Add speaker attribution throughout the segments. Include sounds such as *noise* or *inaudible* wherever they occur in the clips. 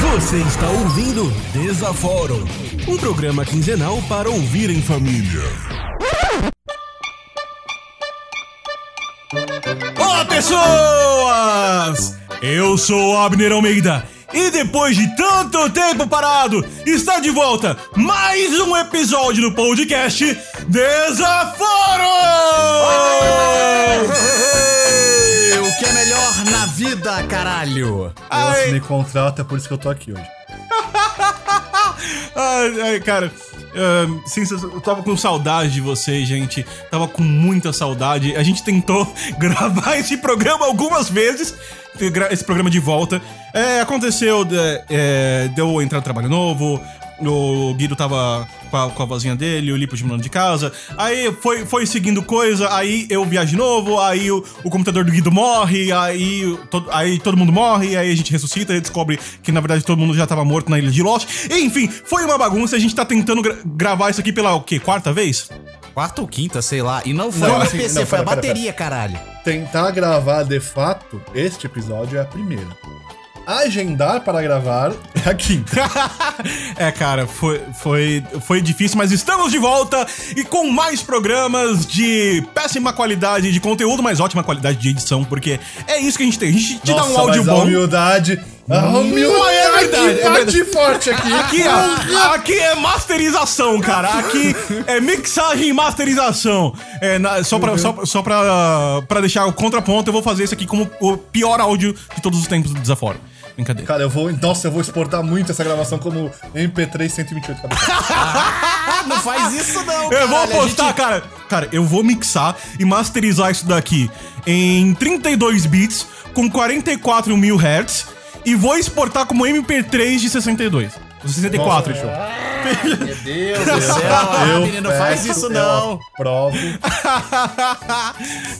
Speaker 1: Você está ouvindo Desaforo, um programa quinzenal para ouvir em família. Olá, pessoas! Eu sou Abner Almeida e depois de tanto tempo parado, está de volta mais um episódio do podcast Desaforo!
Speaker 2: Vida, caralho?
Speaker 3: Eu
Speaker 1: Ai.
Speaker 3: assinei contrato, é por isso que eu tô aqui hoje. *laughs*
Speaker 1: Ai, ai, cara, ahn, sim, eu tava com saudade de vocês, gente. Tava com muita saudade. A gente tentou *laughs* gravar esse programa algumas vezes. Esse programa de volta. É, aconteceu é, de eu entrar no trabalho novo. O Guido tava com a, com a vozinha dele, o Lipo de mudando de casa. Aí foi, foi seguindo coisa, aí eu viajo de novo, aí o, o computador do Guido morre, aí, todo aí todo mundo morre, aí a gente ressuscita e descobre que na verdade todo mundo já tava morto na ilha de Lost. Enfim, foi uma bagunça, a gente tá tentando gra- gravar isso aqui pela o quê? Quarta vez?
Speaker 2: Quarta ou quinta, sei lá. E não foi
Speaker 3: Não,
Speaker 2: o
Speaker 3: assim,
Speaker 2: PC,
Speaker 3: não,
Speaker 2: foi a
Speaker 3: pera, pera,
Speaker 2: bateria, caralho.
Speaker 3: Tentar gravar de fato este episódio é a primeira. Agendar para gravar é a quinta. *laughs*
Speaker 1: é, cara, foi, foi, foi difícil, mas estamos de volta e com mais programas de péssima qualidade de conteúdo, mas ótima qualidade de edição, porque é isso que a gente tem. A gente te dá um
Speaker 3: Nossa,
Speaker 1: áudio
Speaker 3: A
Speaker 1: bom.
Speaker 3: humildade. A
Speaker 1: Não,
Speaker 3: humildade
Speaker 1: é verdade, é
Speaker 3: bate forte aqui.
Speaker 1: Aqui, ó, aqui é masterização, cara. Aqui é mixagem e masterização. É, na- só pra, só, só pra, pra deixar o contraponto, eu vou fazer isso aqui como o pior áudio de todos os tempos do desaforo. Brincadeira.
Speaker 3: Cara, eu vou. Nossa, eu vou exportar muito essa gravação como MP3 128 KB.
Speaker 2: Ah, não faz isso não,
Speaker 1: Eu vou
Speaker 2: caralho,
Speaker 1: postar,
Speaker 2: gente-
Speaker 1: cara. Cara, eu vou mixar e masterizar isso daqui em 32 bits com 44 mil Hz e vou exportar como MP3 de 62. 64,
Speaker 3: Nossa,
Speaker 1: show.
Speaker 2: Meu Deus do céu, ah, menino, não faz isso
Speaker 3: eu
Speaker 2: não.
Speaker 3: Provo. *laughs*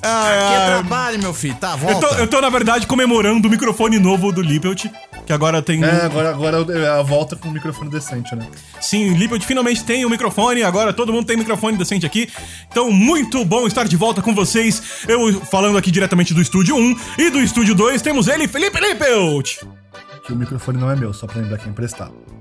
Speaker 1: Ai,
Speaker 2: Que trabalho, meu filho. Tá,
Speaker 1: Eu
Speaker 2: volta.
Speaker 1: tô, eu tô, na verdade, comemorando o microfone novo do Lippelt, que agora tem.
Speaker 3: É, agora, agora é a volta com um microfone decente, né?
Speaker 1: Sim, o Lippelt finalmente tem o microfone, agora todo mundo tem microfone decente aqui. Então, muito bom estar de volta com vocês. Eu falando aqui diretamente do estúdio 1 e do estúdio 2, temos ele, Felipe Lippelt.
Speaker 3: Que o microfone não é meu, só pra lembrar quem emprestar.
Speaker 1: Não, mas-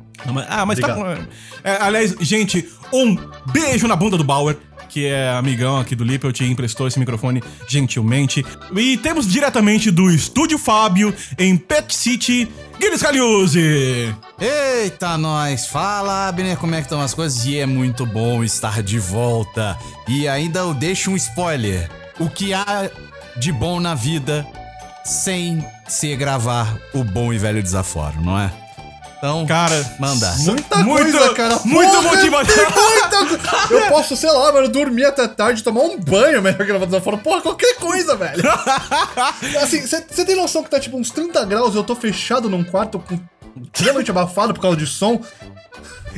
Speaker 1: Ah, mas tá.
Speaker 3: Obrigado.
Speaker 1: É, aliás, gente, um beijo na bunda do Bauer, que é amigão aqui do Lippelt e emprestou esse microfone gentilmente. E temos diretamente do Estúdio Fábio, em Pet City, Guilherme Scaliuzzi.
Speaker 2: Eita, nós. Fala, Abner, como é que estão as coisas? E é muito bom estar de volta. E ainda eu deixo um spoiler. O que há de bom na vida sem ser gravar o bom e velho desaforo, não é? Então,
Speaker 1: Cara,
Speaker 2: manda.
Speaker 3: Muita
Speaker 1: Muito-
Speaker 3: coisa, cara.
Speaker 1: muito
Speaker 3: Porra,
Speaker 1: motivação. *laughs*
Speaker 3: muita Eu posso, sei lá, mano, dormir até tarde, tomar um banho melhor gravar desaforo. Porra, qualquer coisa, velho. *laughs* Assim, você tem noção que tá tipo uns 30 graus e eu tô fechado num quarto com extremamente abafado por causa de som?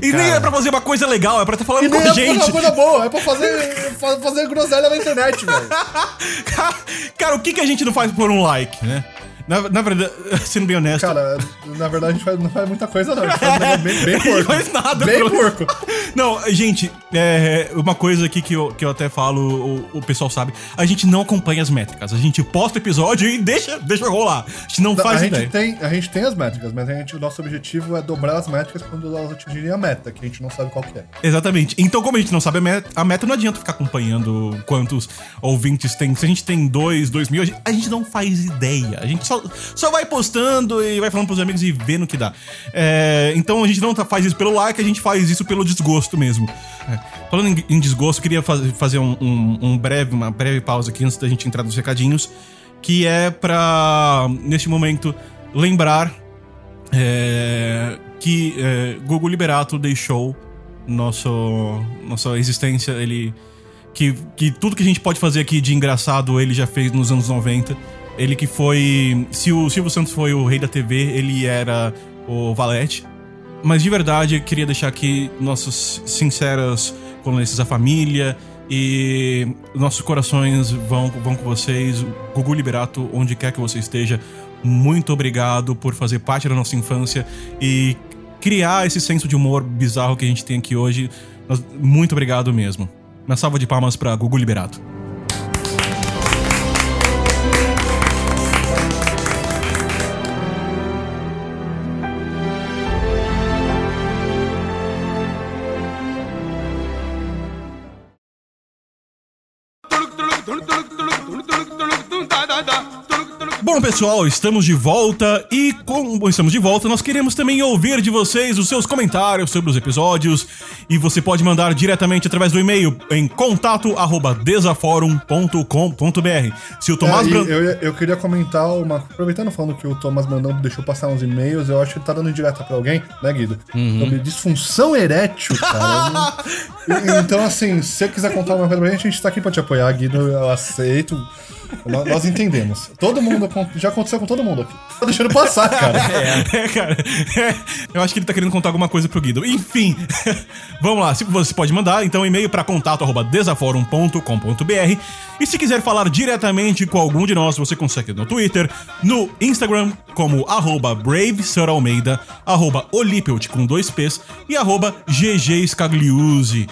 Speaker 1: E nem é pra fazer uma coisa legal, é pra estar falando
Speaker 3: E nem
Speaker 1: com
Speaker 3: é
Speaker 1: gente.
Speaker 3: uma coisa boa, é pra fazer, fa- fazer groselha na internet, velho.
Speaker 1: Cara, *laughs* cara, o que, que a gente não faz por um like, né? Na, na verdade, *laughs* sendo bem honesto.
Speaker 3: Cara, na verdade a gente faz- não faz muita coisa, não. A gente faz bem, bem *laughs*
Speaker 1: Não
Speaker 3: porco.
Speaker 1: faz nada,
Speaker 3: Bem
Speaker 1: pelo-
Speaker 3: porco.
Speaker 1: Não, gente, é, uma coisa aqui que eu, que eu até falo, o, o pessoal sabe, a gente não acompanha as métricas. A gente posta o episódio e deixa, deixa rolar. A gente não faz
Speaker 3: a,
Speaker 1: ideia.
Speaker 3: gente tem, a gente tem as métricas, mas a gente, o nosso objetivo é dobrar as métricas quando elas atingirem a meta, que a gente não sabe qual que é.
Speaker 1: Exatamente. Então, como a gente não sabe a meta, a meta não adianta ficar acompanhando quantos ouvintes tem. Se a gente tem dois, dois mil, a gente, a gente não faz ideia. A gente só, só vai postando e vai falando pros amigos e vendo o que dá. É, então a gente não tá- faz isso pelo like, a gente faz isso pelo desgosto mesmo. É, falando em, em desgosto, queria faz- fazer um, um- um breve, uma breve pausa aqui antes da gente entrar nos recadinhos. Que é pra, neste momento, lembrar é, que é, Gugu Liberato deixou nosso, nossa existência. Ele. Que, que tudo que a gente pode fazer aqui de engraçado ele já fez nos anos 90. Ele que foi. Se o Silvio Santos foi o rei da TV, ele era o Valete. Mas de verdade, eu queria deixar aqui nossas sinceras condolências à família e nossos corações vão, vão com vocês. Gugu Liberato, onde quer que você esteja, muito obrigado por fazer parte da nossa infância e criar esse senso de humor bizarro que a gente tem aqui hoje. Muito obrigado mesmo. Uma salva de palmas pra Gugu Liberato. Bom, pessoal, estamos de volta e como estamos de volta, nós queremos também ouvir de vocês os seus comentários sobre os episódios e você pode mandar diretamente através do e-mail em contato@desaforum.com.br. Se o Tomás
Speaker 3: É,
Speaker 1: Brand...
Speaker 3: eu, eu queria comentar uma. Aproveitando falando que o Thomas Brandão deixou passar uns e-mails, eu acho que ele tá dando indireta pra alguém, né, Guido? Sobre disfunção erétil, cara. *laughs* Então, assim, se você quiser contar uma coisa pra gente, a gente tá aqui pra te apoiar, Guido. Eu aceito. Nó- Nós entendemos. Todo mundo. Já aconteceu com todo mundo aqui. Tá deixando passar, *laughs* cara.
Speaker 1: É, cara. É, eu acho que ele tá querendo contar alguma coisa pro Guido. Enfim, *laughs* vamos lá. Se você pode mandar, então, e-mail para contato@desaforum.com.br. E se quiser falar diretamente com algum de nós, você consegue no Twitter, no Instagram, como arroba BraveSarAlmeida, arroba Olipelt com dois P's e arroba GG Scagliuzzi.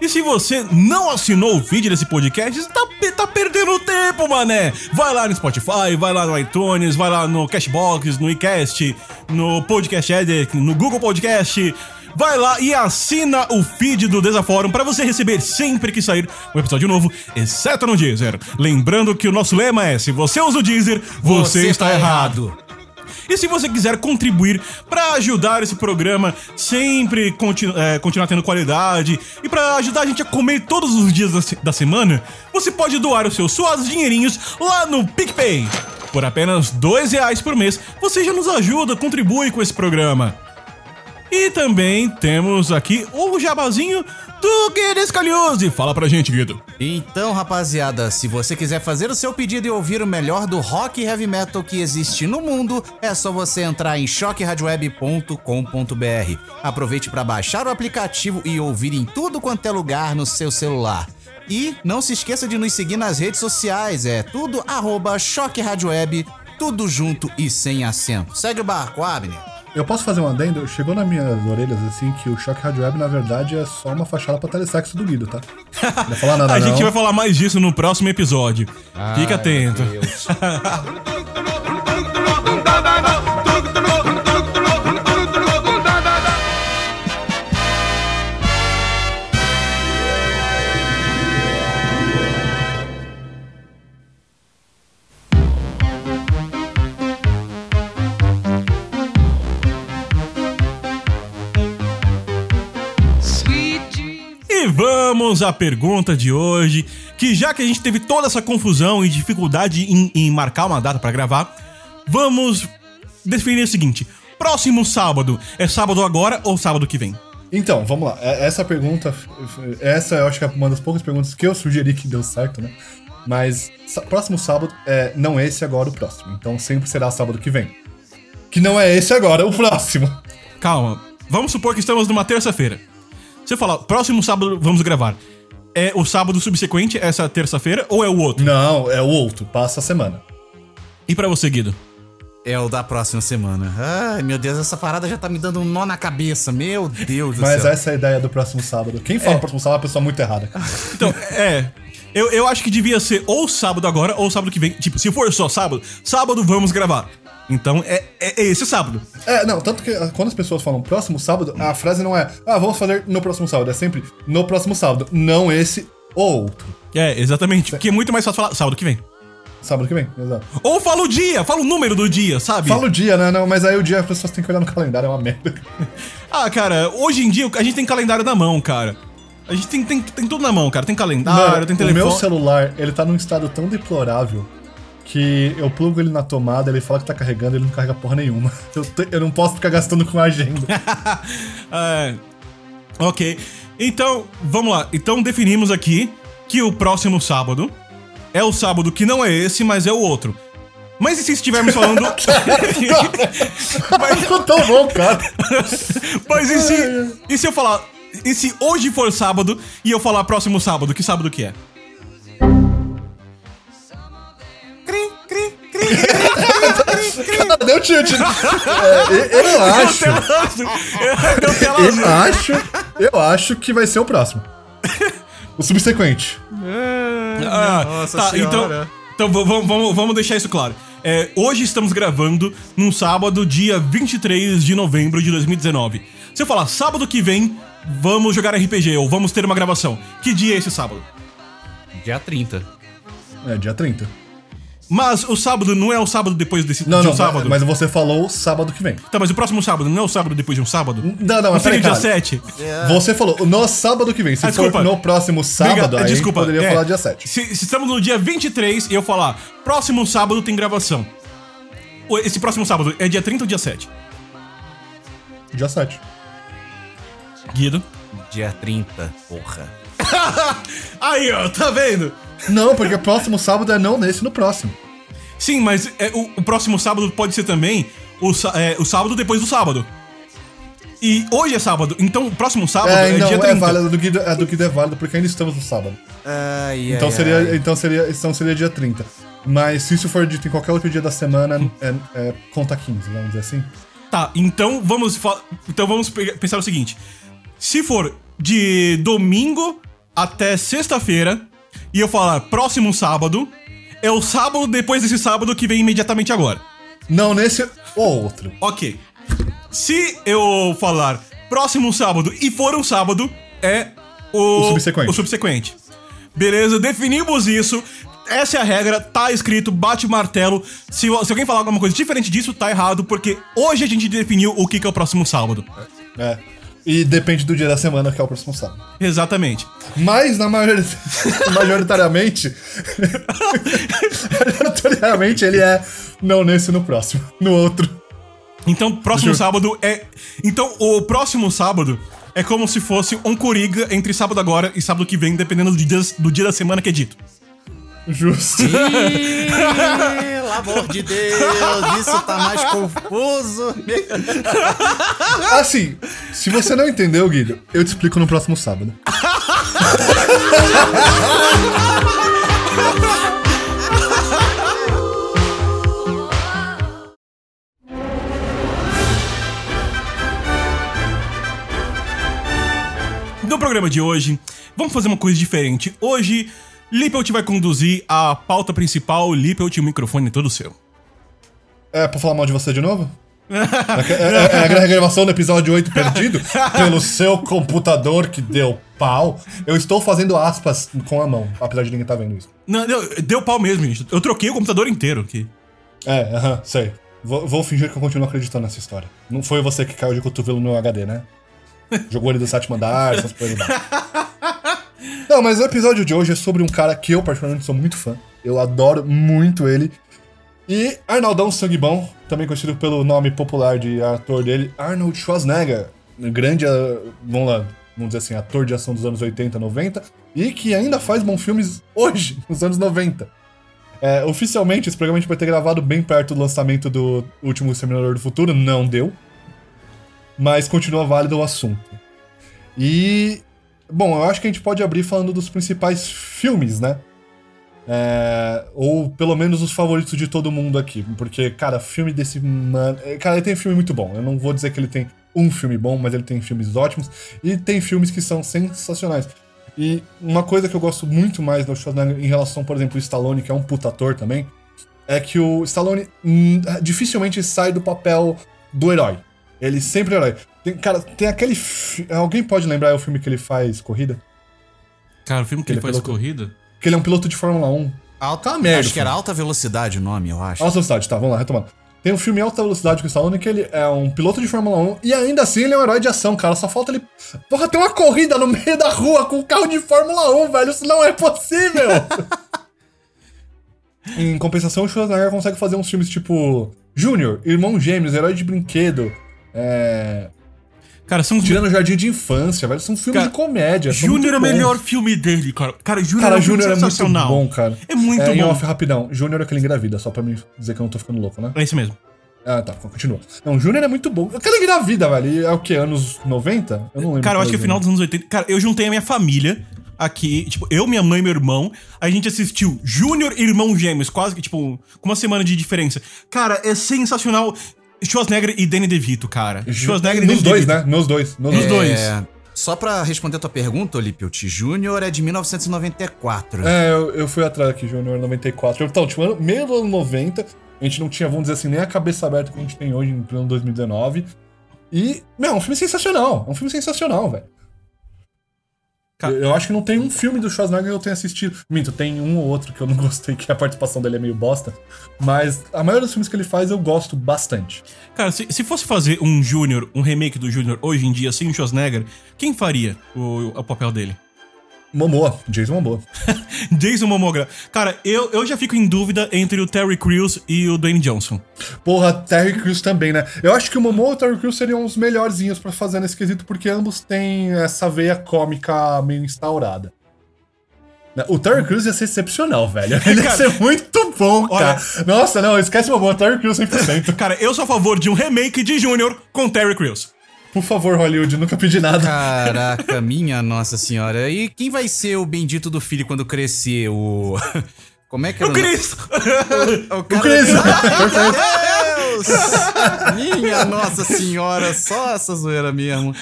Speaker 1: E se você não assinou o vídeo desse podcast, você tá, tá perdendo tempo, mané. Vai lá no Spotify, vai lá no iTunes, vai lá no Cashbox, no iCast, no Podcast Edit, no Google Podcast. Vai lá e assina o feed do Desaforum para você receber sempre que sair um episódio novo, exceto no Deezer. Lembrando que o nosso lema é: se você usa o Deezer, você, está errado. E se você quiser contribuir para ajudar esse programa sempre continu é, continuar tendo qualidade e para ajudar a gente a comer todos os dias da, se- da semana, você pode doar os seus suados dinheirinhos lá no PicPay. Por apenas dois reais por mês, você já nos ajuda, contribui com esse programa. E também temos aqui o jabazinho do Guido Scaliose. Fala pra gente, Guido.
Speaker 2: Então, rapaziada, se você quiser fazer o seu pedido e ouvir o melhor do rock e heavy metal que existe no mundo, é só você entrar em choqueradioweb.com.br. Aproveite para baixar o aplicativo e ouvir em tudo quanto é lugar no seu celular. E não se esqueça de nos seguir nas redes sociais, é tudo arroba tudo junto e sem acento. Segue o barco, Abner.
Speaker 3: Eu posso fazer um adendo? Chegou nas minhas orelhas assim que o Choque Rádio Web, na verdade, é só uma fachada pra telesexo do Guido, tá? Não vai falar *laughs* nada,
Speaker 1: a
Speaker 3: não.
Speaker 1: gente vai falar mais disso no próximo episódio. Fica atento. *laughs* vamos à pergunta de hoje, que já que a gente teve toda essa confusão e dificuldade em, em marcar uma data pra gravar, vamos definir o seguinte: próximo sábado é sábado agora ou sábado que vem?
Speaker 3: Então, vamos lá. É- Essa pergunta, essa eu acho que é uma das poucas perguntas que eu sugeri que deu certo, né? Mas próximo sábado é não esse agora o próximo. Então sempre será sábado que vem. Que não é esse agora o próximo.
Speaker 1: Calma, vamos supor que estamos numa terça-feira. Você fala, próximo sábado vamos gravar. É o sábado subsequente, essa terça-feira, ou é o outro?
Speaker 3: Não, é o outro. Passa a semana.
Speaker 1: E pra você, Guido?
Speaker 2: É o da próxima semana. Ai, meu Deus, essa parada já tá me dando um nó na cabeça. Meu Deus do
Speaker 3: Mas
Speaker 2: céu.
Speaker 3: essa é a ideia do próximo sábado. Quem fala próximo sábado é a pessoa muito errada.
Speaker 1: Então, é. Eu, eu acho que devia ser ou sábado agora ou sábado que vem. Tipo, se for só sábado, sábado vamos gravar. Então é, é, é esse sábado.
Speaker 3: É, não, tanto que ah, quando as pessoas falam próximo sábado, a frase não é, ah, vamos fazer no próximo sábado. É sempre no próximo sábado. Não esse ou outro.
Speaker 1: É, exatamente. Porque é muito mais fácil falar sábado que vem.
Speaker 3: Sábado que vem, exato.
Speaker 1: Ou fala o dia, fala o número do dia, sabe?
Speaker 3: Fala o dia, né? Não, mas aí o dia as pessoas têm que olhar no *laughs* calendário, é uma merda.
Speaker 1: Ah, cara, hoje em dia a gente tem calendário na mão, cara. A gente tem, tem, tem tudo na mão, cara. Tem calendário, tem
Speaker 3: o
Speaker 1: telefone.
Speaker 3: meu celular, ele tá num estado tão deplorável que eu plugo ele na tomada, ele fala que tá carregando, ele não carrega porra nenhuma. *laughs* Eu, te- eu não posso ficar gastando com agenda. *laughs*
Speaker 1: É. Ok. Então, vamos lá. Então definimos aqui que o próximo sábado é o sábado que não é esse, mas é o outro. Mas e se estivermos falando. *laughs* mas,
Speaker 3: Ficou tão bom, cara.
Speaker 1: mas e se. E se eu falar. E se hoje for sábado e eu falar próximo sábado, que sábado que é?
Speaker 2: Cri, cri, cri, cri, cri, cri. *laughs*
Speaker 3: Deu tilt. *laughs* É, eu, eu acho. Eu acho. Eu acho que vai ser o próximo. O subsequente.
Speaker 1: Ah,
Speaker 2: Nossa
Speaker 1: tá,
Speaker 2: Senhora.
Speaker 1: então, então v- v- vamos, vamos deixar isso claro. É, hoje estamos gravando num sábado, dia 23 de novembro de 2019. Se eu falar sábado que vem, vamos jogar RPG ou vamos ter uma gravação. Que dia é esse sábado?
Speaker 2: Dia 30.
Speaker 3: É, dia 30.
Speaker 1: Mas o sábado não é o sábado depois desse
Speaker 3: Não,
Speaker 1: de um
Speaker 3: não,
Speaker 1: sábado?
Speaker 3: mas você falou sábado que vem.
Speaker 1: Tá, mas o próximo sábado não é o sábado depois de um sábado?
Speaker 3: Não, não,
Speaker 1: Não
Speaker 3: mas peraí,
Speaker 1: dia
Speaker 3: cara.
Speaker 1: 7?
Speaker 3: Você falou no sábado que vem. Se
Speaker 1: Ah,
Speaker 3: for
Speaker 1: desculpa.
Speaker 3: no próximo sábado,
Speaker 1: Briga-
Speaker 3: aí
Speaker 1: desculpa,
Speaker 3: poderia
Speaker 1: é,
Speaker 3: falar dia 7.
Speaker 1: Se, se estamos no dia 23 e eu falar, próximo sábado tem gravação. Esse próximo sábado é dia 30 ou dia 7?
Speaker 3: Dia 7.
Speaker 1: Guido.
Speaker 2: Dia 30, porra. *laughs*
Speaker 1: Aí, ó, tá vendo?
Speaker 3: Não, porque o próximo sábado é não nesse, no próximo.
Speaker 1: Sim, mas é, o, o próximo sábado pode ser também o, é, o sábado depois do sábado. E hoje é sábado, então o próximo sábado é,
Speaker 3: É, não,
Speaker 1: dia
Speaker 3: é
Speaker 1: 30.
Speaker 3: válido, do Guido, é do Guido é válido porque ainda estamos no sábado.
Speaker 2: Ai,
Speaker 3: Então
Speaker 2: ai,
Speaker 3: seria,
Speaker 2: ai.
Speaker 3: então, seria, então seria dia 30. Mas se isso for dito em qualquer outro dia da semana, é, é conta 15, vamos dizer assim.
Speaker 1: Tá, então vamos, então vamos pe- pensar o seguinte. Se for de domingo até sexta-feira e eu falar próximo sábado, é o sábado depois desse sábado que vem imediatamente agora.
Speaker 3: Não nesse ou outro.
Speaker 1: Ok. Se eu falar próximo sábado e for um sábado, é o,
Speaker 3: O subsequente.
Speaker 1: o subsequente. Beleza, definimos isso. Essa é a regra, tá escrito, bate o martelo. Se, se alguém falar alguma coisa diferente disso, tá errado, porque hoje a gente definiu o que, que é o próximo sábado.
Speaker 3: É. E depende do dia da semana que é o próximo sábado.
Speaker 1: Exatamente.
Speaker 3: Mas na maioria, *laughs* majoritariamente. *laughs* majoritariamente ele é não nesse no próximo. No outro.
Speaker 1: Então, próximo sábado é. Então, o próximo sábado é como se fosse um Coringa entre sábado agora e sábado que vem, dependendo do dia, do dia da semana que é dito.
Speaker 3: Justo. *laughs*
Speaker 2: Pelo amor de Deus, isso tá mais confuso.
Speaker 3: Assim, se você não entendeu, Guido, eu te explico no próximo sábado.
Speaker 1: No programa de hoje, vamos fazer uma coisa diferente. Hoje, Lippelt vai conduzir a pauta principal. Lippelt, o microfone é todo seu.
Speaker 3: É pra falar mal de você de novo? *laughs* É, é- é a gravação do episódio 8 perdido *laughs* pelo seu computador que deu pau. Eu estou fazendo aspas com a mão, apesar de ninguém estar vendo isso.
Speaker 1: Não, deu, deu pau mesmo, gente. Eu troquei o computador inteiro aqui.
Speaker 3: É, aham, sei. Vou, vou fingir que eu continuo acreditando nessa história. Não foi você que caiu de cotovelo no HD, né? *laughs* Jogou ele do sétimo andar, essas coisas. Não. mas o episódio de hoje é sobre um cara que eu particularmente sou muito fã. Eu adoro muito ele. E Arnaldão Sangue Bom, também conhecido pelo nome popular de ator dele, Arnold Schwarzenegger. Grande, ah, vamos lá, vamos dizer assim, ator de ação dos anos 80, 90. E que ainda faz bons filmes hoje, *laughs* nos anos 90. É, oficialmente, esse programa a gente vai ter gravado bem perto do lançamento do último Exterminador do Futuro, não deu. Mas continua válido o assunto. E. Bom, eu acho que a gente pode abrir falando dos principais filmes, né? É, ou pelo menos os favoritos de todo mundo aqui. Porque, cara, filme desse mano. é, Cara, ele tem filme muito bom. Eu não vou dizer que ele tem um filme bom, mas ele tem filmes ótimos. E tem filmes que são sensacionais. E uma coisa que eu gosto muito mais do Schwarzenegger em relação, por exemplo, ao Stallone, que é um puta ator também, é que o Stallone hum, dificilmente sai do papel do herói. Ele sempre é herói. Tem, cara, tem aquele. fi- Alguém pode lembrar o filme que ele faz corrida?
Speaker 1: Cara, o filme que
Speaker 3: Ele
Speaker 1: ele faz
Speaker 3: é piloto.
Speaker 1: corrida.
Speaker 3: Que ele é um piloto de Fórmula 1.
Speaker 2: Alta,
Speaker 3: merda,
Speaker 2: acho que era
Speaker 3: filho.
Speaker 2: alta velocidade o nome, eu acho.
Speaker 3: Alta velocidade, tá, vamos lá, retomando. Tem um filme Alta Velocidade com o Stallone que ele é um piloto de Fórmula 1 e ainda assim ele é um herói de ação, cara. Só falta ele. Porra, tem uma corrida no meio da rua com um carro de Fórmula 1, velho. Isso não é possível! *laughs* em compensação, o Schwarzenegger consegue fazer uns filmes tipo Júnior, Irmão Gêmeos, Herói de Brinquedo, é...
Speaker 1: Cara, são.
Speaker 3: Tirando Jardim de Infância, velho. São filmes
Speaker 1: Cara,
Speaker 3: de comédia.
Speaker 1: Júnior é o melhor filme dele, cara. Cara, Júnior é um
Speaker 3: Júnior é muito bom, cara.
Speaker 1: É muito
Speaker 3: é, Em
Speaker 1: bom.
Speaker 3: off, rapidão. Júnior é aquele engravida, só pra me dizer que eu não tô ficando louco, né?
Speaker 1: É isso mesmo.
Speaker 3: Ah, tá, continua. Não, Júnior é muito bom. Aquele engravida, velho. E É o que? Anos 90? Eu não lembro.
Speaker 1: Cara, eu acho que é
Speaker 3: qual
Speaker 1: final dos anos 80. Cara, eu juntei a minha família aqui, tipo, eu, minha mãe e meu irmão. A gente assistiu Júnior e Irmão Gêmeos, quase que, tipo, com uma semana de diferença. Cara, é sensacional. Schwarzenegger e Danny DeVito, cara. Schwarzenegger e
Speaker 3: Nos
Speaker 1: Danny
Speaker 3: dois,
Speaker 1: DeVito.
Speaker 3: né? Nos dois. Nos
Speaker 1: Nos
Speaker 3: dois.
Speaker 1: dois.
Speaker 2: É, só pra responder a tua pergunta, Olipilt, Júnior é de 1994.
Speaker 3: É, eu, eu fui atrás aqui, Júnior 94. Então, tipo, ano- meio do ano 90, a gente não tinha, vamos dizer assim, nem a cabeça aberta que a gente tem hoje em pleno 2019. E, meu, é um filme sensacional. É um filme sensacional, velho.
Speaker 1: Cara-
Speaker 3: Eu, acho que não tem um filme do Schwarzenegger que eu tenha assistido. Minto, tem um ou outro que eu não *laughs* gostei, que a participação dele é meio bosta. Mas a maioria dos filmes que ele faz eu gosto bastante.
Speaker 1: Cara, se, se fosse fazer um Júnior, um remake do Júnior hoje em dia, sem o Schwarzenegger, quem faria o, o papel dele?
Speaker 3: Momoa, Jason Momoa. *laughs*
Speaker 1: Jason Momoa. Cara, eu, eu já fico em dúvida entre o Terry Crews e o Dwayne Johnson.
Speaker 3: Porra, Terry Crews também, né? Eu acho que o Momoa e o Terry Crews seriam os melhorzinhos pra fazer nesse quesito, porque ambos têm essa veia cômica meio instaurada. Né? O Terry Crews ia ser excepcional, velho. *laughs* Ele ia
Speaker 1: Cara,
Speaker 3: ser muito bom, cara. Nossa, não, esquece o Momoa, Terry Crews 100%. *laughs*
Speaker 1: Cara, eu sou a favor de um remake de Júnior com Terry Crews.
Speaker 3: Por favor, Hollywood, nunca pedi nada.
Speaker 2: Caraca, minha nossa senhora. E quem vai ser o bendito do filho quando crescer? O. *laughs* Como é que era
Speaker 1: O Chris!
Speaker 2: O, *laughs*
Speaker 3: O Chris!
Speaker 2: Ai, *laughs* meu Deus! Minha nossa senhora, só essa zoeira mesmo.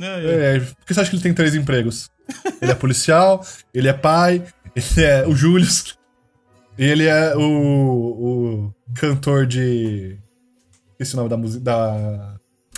Speaker 3: É, por que você acha que ele tem três empregos? Ele é policial, ele é pai, ele é o Julius, e ele é o, o cantor de. Esse é o nome da música. Da...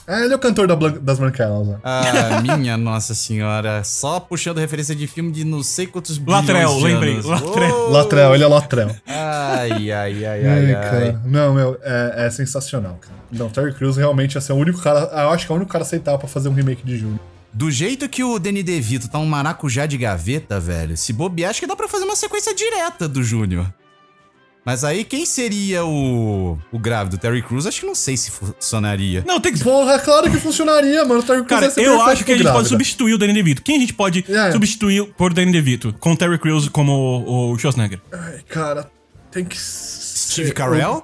Speaker 3: É, ele é o cantor da Blan- das Branquelas, né?
Speaker 2: Ah, minha nossa senhora. Só puxando referência de filme de não sei quantos
Speaker 1: Latrell,
Speaker 2: bilhões de
Speaker 1: lembrei,
Speaker 2: anos.
Speaker 1: Latrell.
Speaker 2: Oh!
Speaker 3: Latrell, ele é Latrell.
Speaker 2: Ai, ai, ai,
Speaker 3: Ai,
Speaker 2: ai.
Speaker 3: Não, meu, é, é sensacional, cara. Não, Terry Crews realmente ia ser o único cara. Eu acho que é o único cara aceitável pra fazer um remake de Júnior.
Speaker 2: Do jeito que o Danny DeVito tá um maracujá de gaveta, velho, se bobear, acho que dá pra fazer uma sequência direta do Júnior. Mas aí, quem seria o, o grávido? Terry Crews? Acho que não sei se funcionaria.
Speaker 1: Não, tem que.
Speaker 3: Porra, claro que funcionaria, mano. O Terry Crews
Speaker 1: Cara,
Speaker 3: ia ser
Speaker 1: eu acho que a gente pode substituir o Danny DeVito. Quem a gente pode
Speaker 3: É.
Speaker 1: substituir por Danny DeVito? Com Terry Crews como o, o Schwarzenegger.
Speaker 3: Ai, cara, tem que.
Speaker 2: Steve Carell?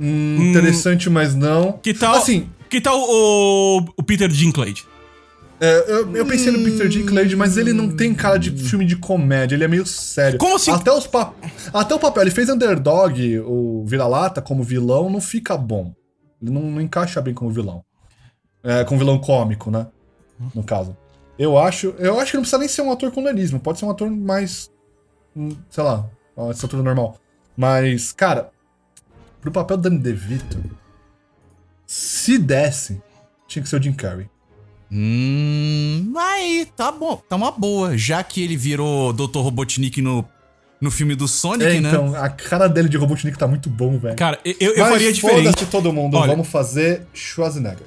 Speaker 3: Hum, interessante, mas não.
Speaker 1: Que tal.
Speaker 3: Assim,
Speaker 1: Que tal o, o Peter Dinklage?
Speaker 3: É, eu, eu pensei no Peter Dinklage, mas ele não tem cara de filme de comédia, ele é meio sério.
Speaker 1: Como assim?
Speaker 3: Até, os. Até o papel, ele fez Underdog, o Vira-Lata, como vilão, não fica bom. Ele não, não encaixa bem como vilão. É, como vilão cômico, né? No caso. Eu acho, eu acho que não precisa nem ser um ator com nanismo, pode ser um ator mais. hum, Sei lá, uma estatura normal. Mas, cara, pro papel do Danny DeVito, se desse, tinha que ser o Jim Carrey.
Speaker 2: Hum. Aí, tá bom. Tá uma boa. Já que ele virou Dr. Robotnik no, no filme do Sonic,
Speaker 3: É,
Speaker 2: né?
Speaker 3: então, a cara dele de Robotnik tá muito bom, velho.
Speaker 1: Cara, eu, eu,
Speaker 3: Mas
Speaker 1: faria diferente.
Speaker 3: foda-se todo mundo,
Speaker 1: Olha.
Speaker 3: vamos fazer Schwarzenegger.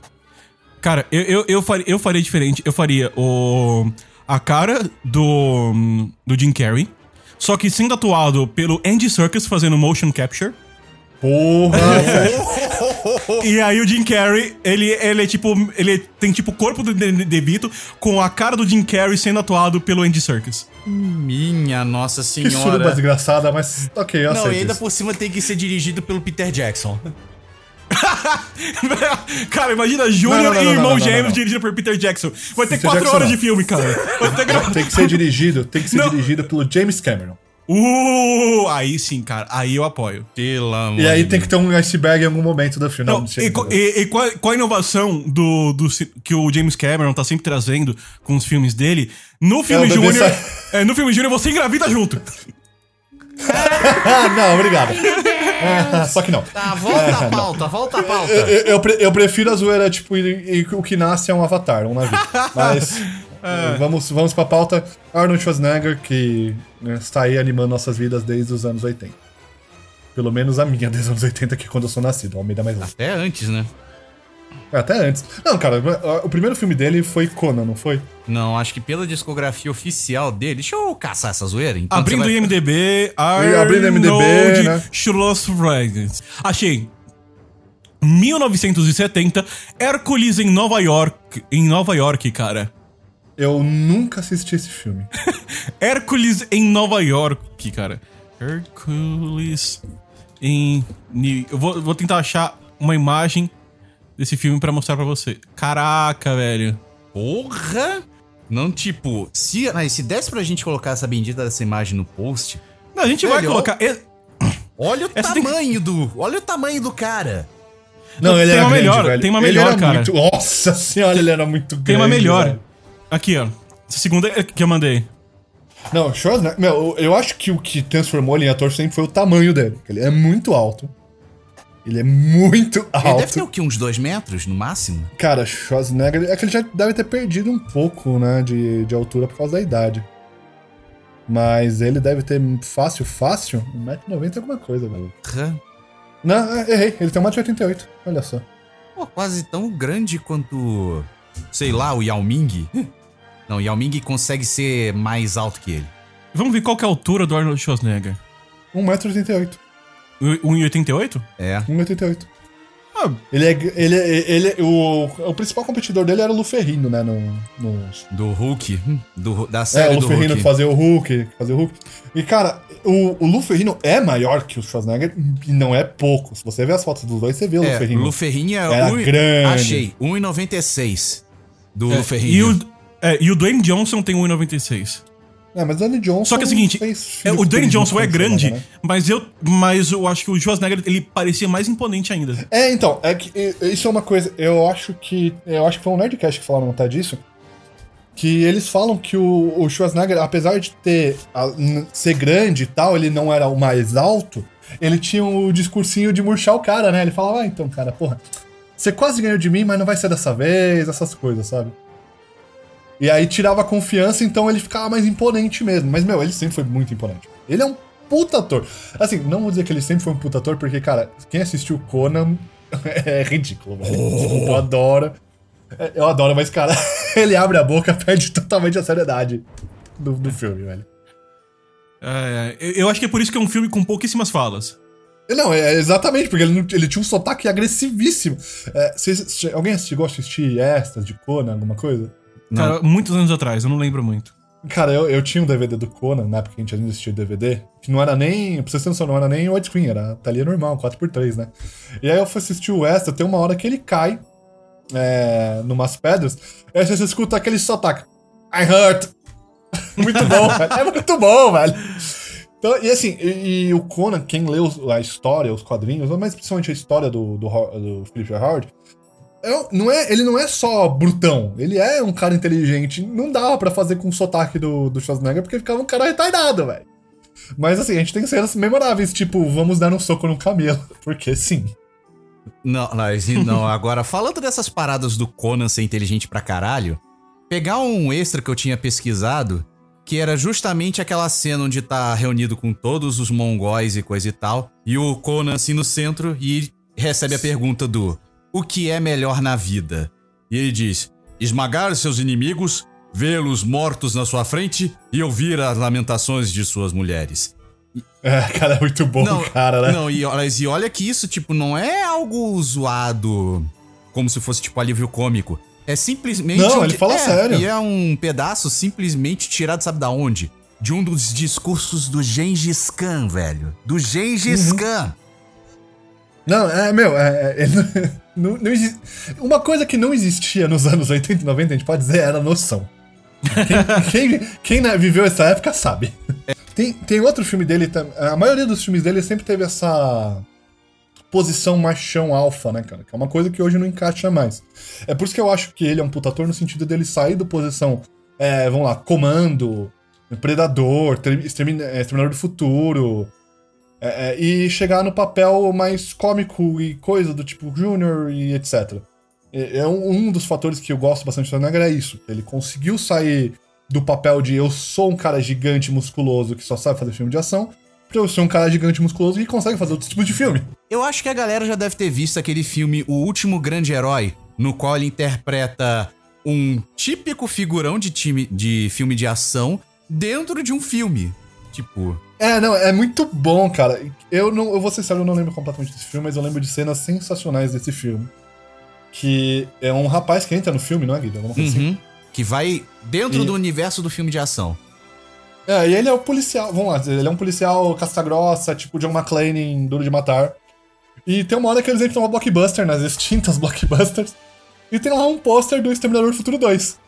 Speaker 1: Cara, eu, eu, eu, faria, eu faria diferente. Eu faria o. A cara do. do Jim Carrey. Só que sendo atuado pelo Andy Serkis fazendo motion capture.
Speaker 3: Porra. *laughs*
Speaker 1: E aí o Jim Carrey, ele, ele é tipo. Ele tem tipo o corpo do De- De- DeVito com a cara do Jim Carrey sendo atuado pelo Andy Serkis.
Speaker 2: Minha nossa
Speaker 3: Que suruba
Speaker 2: senhora.
Speaker 3: desgraçada, mas ok, eu
Speaker 2: Não,
Speaker 3: aceito
Speaker 2: e ainda
Speaker 3: isso.
Speaker 2: por cima tem que ser dirigido pelo Peter Jackson. *laughs*
Speaker 1: cara, imagina
Speaker 3: Não,
Speaker 1: Júnior
Speaker 3: não, não,
Speaker 1: e
Speaker 3: não,
Speaker 1: Irmão
Speaker 3: não, não,
Speaker 1: Gêmeos
Speaker 3: não.
Speaker 1: dirigido por Peter Jackson. Vai ter
Speaker 3: Peter
Speaker 1: quatro
Speaker 3: Jackson
Speaker 1: horas
Speaker 3: não.
Speaker 1: de filme, cara. *laughs* Vai ter
Speaker 3: Tem que ser *laughs* dirigido, tem que ser
Speaker 1: Não.
Speaker 3: dirigido pelo James Cameron.
Speaker 1: Uh, aí sim, cara. Aí eu apoio.
Speaker 2: Pelo amor
Speaker 3: E aí
Speaker 2: de
Speaker 3: tem que ter um iceberg em algum momento do filme.
Speaker 1: Não,
Speaker 3: Não,
Speaker 1: e, co- e- e qual, qual a inovação do, do que o James Cameron tá sempre trazendo com os filmes dele? No filme
Speaker 3: É,
Speaker 1: Júnior. é, no filme Júnior você engravida junto.
Speaker 3: Ah, *laughs* não, obrigado. Ah, só que não.
Speaker 2: Tá, volta a *laughs* pauta, volta a pauta.
Speaker 3: Eu, eu- eu prefiro a zoeira, tipo, e, e o que nasce é um avatar, um navio. *laughs* Mas vamos, vamos pra pauta. Arnold Schwarzenegger, que né, está aí animando nossas vidas desde os anos 80. Pelo menos a minha, desde os anos 80, que é quando eu sou nascido. O Almeida mais.
Speaker 2: Até antes, né?
Speaker 3: Até antes. Não, cara, o primeiro filme dele foi Conan, não foi?
Speaker 2: Não, acho que pela discografia oficial dele. Deixa eu caçar essa zoeira. Enquanto
Speaker 1: Abrindo o
Speaker 2: vai-
Speaker 1: IMDB,
Speaker 3: Abrindo o IMDb,
Speaker 1: Arnold
Speaker 3: né?
Speaker 1: Schwarzenegger. Achei. 1970, Hércules em Nova York. Em Nova York, cara.
Speaker 3: Eu nunca assisti esse filme. *laughs*
Speaker 1: Hércules em Nova York, cara. Hércules em. Eu vou, vou tentar achar uma imagem desse filme pra mostrar pra você. Caraca, velho.
Speaker 2: Porra! Não, tipo, se, mas se desse pra gente colocar essa bendita dessa imagem no post,
Speaker 1: Não, a gente vai
Speaker 2: Velho,
Speaker 1: colocar. e-
Speaker 2: olha o
Speaker 1: Essa tem que-
Speaker 2: tamanho do. Olha o tamanho do cara.
Speaker 3: Não, ele
Speaker 1: Tem
Speaker 3: era
Speaker 1: uma
Speaker 3: grande,
Speaker 1: melhor,
Speaker 3: velho.
Speaker 1: tem uma
Speaker 3: Ele
Speaker 1: melhor,
Speaker 3: era
Speaker 1: cara.
Speaker 3: Muito... Nossa senhora, ele era muito grande.
Speaker 1: Tem uma melhor.
Speaker 3: velho.
Speaker 1: Aqui, ó. Essa segunda é que eu mandei.
Speaker 3: Não, Schwarzenegger... Meu, eu- eu acho que o que transformou ele em ator sempre foi o tamanho dele. Ele é muito alto. Ele é muito alto.
Speaker 2: Ele deve ter o quê? Uns dois metros, no máximo?
Speaker 3: Cara, Schwarzenegger. É que ele já deve ter perdido um pouco, né? De, de altura por causa da idade. Mas ele deve ter fácil, fácil, 1,90m alguma coisa, velho.
Speaker 2: Porra.
Speaker 3: Não, é, errei. Ele tem 1,88m. Olha só.
Speaker 2: Pô, quase tão grande quanto, sei lá, o Yao Ming. *laughs* Não, o Yao Ming consegue ser mais alto que ele.
Speaker 1: Vamos ver qual que é a altura do Arnold Schwarzenegger.
Speaker 3: 1,88m.
Speaker 1: 1,88?
Speaker 2: É.
Speaker 3: 1,88m.
Speaker 1: Ah,
Speaker 3: Ele é. Ele, é- ele, é- o, o principal competidor dele era o Luferrino, né? No, nos,
Speaker 2: Do Hulk. hum, Do, da
Speaker 3: É,
Speaker 2: série
Speaker 3: o
Speaker 2: do
Speaker 3: Luferrino fazia o Hulk, fazia o Hulk. E, cara, o, o Luferrino é maior que o Schwarzenegger e não é pouco. Se você ver as fotos dos dois, você vê o
Speaker 2: É,
Speaker 3: Luferrino.
Speaker 2: o Luferrino é
Speaker 3: Era
Speaker 2: um-
Speaker 3: grande.
Speaker 2: Achei, 1,96 do
Speaker 1: é,
Speaker 2: Luferrino.
Speaker 1: e, o, é, e o Dwayne Johnson tem 1,96.
Speaker 3: É, mas o Danny Johnson.
Speaker 1: Só que é o seguinte,
Speaker 3: fez
Speaker 1: é, o Dwayne Johnson é grande,
Speaker 3: né?
Speaker 1: mas eu, mas eu acho que o Schwarzenegger ele parecia mais imponente ainda.
Speaker 3: É, então, é que isso é uma coisa. Eu acho que. Eu acho que foi um Nerdcast que falaram até disso. Que eles falam que o, o Schwarzenegger, apesar de ter a- ser grande e tal, ele não era o mais alto. Ele tinha o discursinho de murchar o cara, né? Ele falava, ah, então, cara, porra, você quase ganhou de mim, mas não vai ser dessa vez, essas coisas, sabe? E aí tirava a confiança, então ele ficava mais imponente mesmo. Mas, meu, ele sempre foi muito imponente. Ele é um puta ator. Assim, não vou dizer que ele sempre foi um puta ator, porque, cara, quem assistiu Conan *laughs* é ridículo, velho. Desculpa, Eu adoro. É, Eu adoro, mas, cara, *laughs* ele abre a boca, perde totalmente a seriedade do, do filme, velho.
Speaker 1: É, eu- eu acho que é por isso que é um filme com pouquíssimas falas.
Speaker 3: Não, é exatamente, porque ele, ele tinha um sotaque agressivíssimo. É, vocês- alguém chegou a assistir extras de Conan, alguma coisa?
Speaker 2: Não.
Speaker 1: Cara, muitos anos atrás, eu não lembro muito.
Speaker 3: Cara, eu, eu tinha um DVD do Conan, na época que a gente ainda assistia DVD, que não era nem, pra vocês terem noção, não era nem widescreen, era telinha normal, 4x3, né? E aí eu fui assistir o extra, tem uma hora que ele cai é, numas pedras, e aí você escuta aquele sotaque, I hurt. *laughs* Muito bom, velho. É muito bom, velho. Então, e assim, e, e o Conan, quem leu a história, os quadrinhos, mas principalmente a história do, do, do Philip. Howard, é- não é, ele não é só brutão, ele é um cara inteligente. Não dava pra fazer com o sotaque do, do Schwarzenegger, porque ficava um cara retardado, velho. Mas assim, a gente tem cenas memoráveis, tipo, vamos dar um soco no camelo, *laughs* porque sim.
Speaker 2: Não, mas não, agora falando dessas paradas do Conan ser inteligente pra caralho, pegar um extra que eu tinha pesquisado, que era justamente aquela cena onde tá reunido com todos os mongóis e coisa e tal, e o Conan assim no centro e recebe a pergunta do o que é melhor na vida? E ele diz: esmagar seus inimigos, vê-los mortos na sua frente e ouvir as lamentações de suas mulheres. *laughs*
Speaker 3: É, cara, é muito bom, cara, né?
Speaker 2: Não, e, e olha que isso, tipo, não é algo zoado como se fosse, tipo, alívio cômico. É simplesmente.
Speaker 3: Não,
Speaker 2: um
Speaker 3: ele fala
Speaker 2: é,
Speaker 3: sério.
Speaker 2: E é um pedaço simplesmente tirado, sabe da onde? De um dos discursos do Gengis Khan, velho. Do Gengis
Speaker 3: Uhum.
Speaker 2: Khan.
Speaker 3: Não, é, meu, é, é, *laughs* não, não, existe. Uma coisa que não existia nos anos 80 e 90, a gente pode dizer, era noção. Quem, *laughs* quem, quem na- viveu essa época sabe. Tem, tem outro filme dele também. A maioria dos filmes dele sempre teve essa posição machão alfa, né, cara? Que é uma coisa que hoje não encaixa mais. É por isso que eu acho que ele é um puta ator no sentido dele sair do posição, é, vamos lá, comando, predador, é, exterminador do futuro, é, é, e chegar no papel mais cômico e coisa do tipo Júnior e etc. É, é um, um dos fatores que eu gosto bastante do Schwarzenegger é isso. Ele conseguiu sair do papel de eu sou um cara gigante musculoso que só sabe fazer filme de ação, pra eu ser um cara gigante musculoso que consegue fazer outros tipos de filme.
Speaker 2: Eu acho que a galera já deve ter visto aquele filme O Último Grande Herói, no qual ele interpreta um típico figurão de, time, de filme de ação dentro de um filme. Tipo,
Speaker 3: É, não, é muito bom, cara. Eu não, eu vou ser sério, eu não lembro completamente desse filme, mas eu lembro de cenas sensacionais desse filme. Que é um rapaz que entra no filme, não é, Guilherme? Alguma coisa assim.
Speaker 2: uhum, que vai dentro
Speaker 3: E-
Speaker 2: do universo do filme de ação.
Speaker 3: É, e ele é o policial, vamos lá, ele é um policial casca-grossa, tipo John McClane em Duro de Matar. E tem uma hora que eles entram numa blockbuster, nas extintas *laughs* blockbusters, e tem lá um pôster do Exterminador do Futuro 2,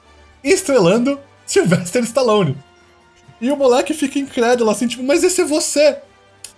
Speaker 3: estrelando *laughs* Sylvester Stallone. E o moleque fica incrédulo, assim, tipo, mas esse é você!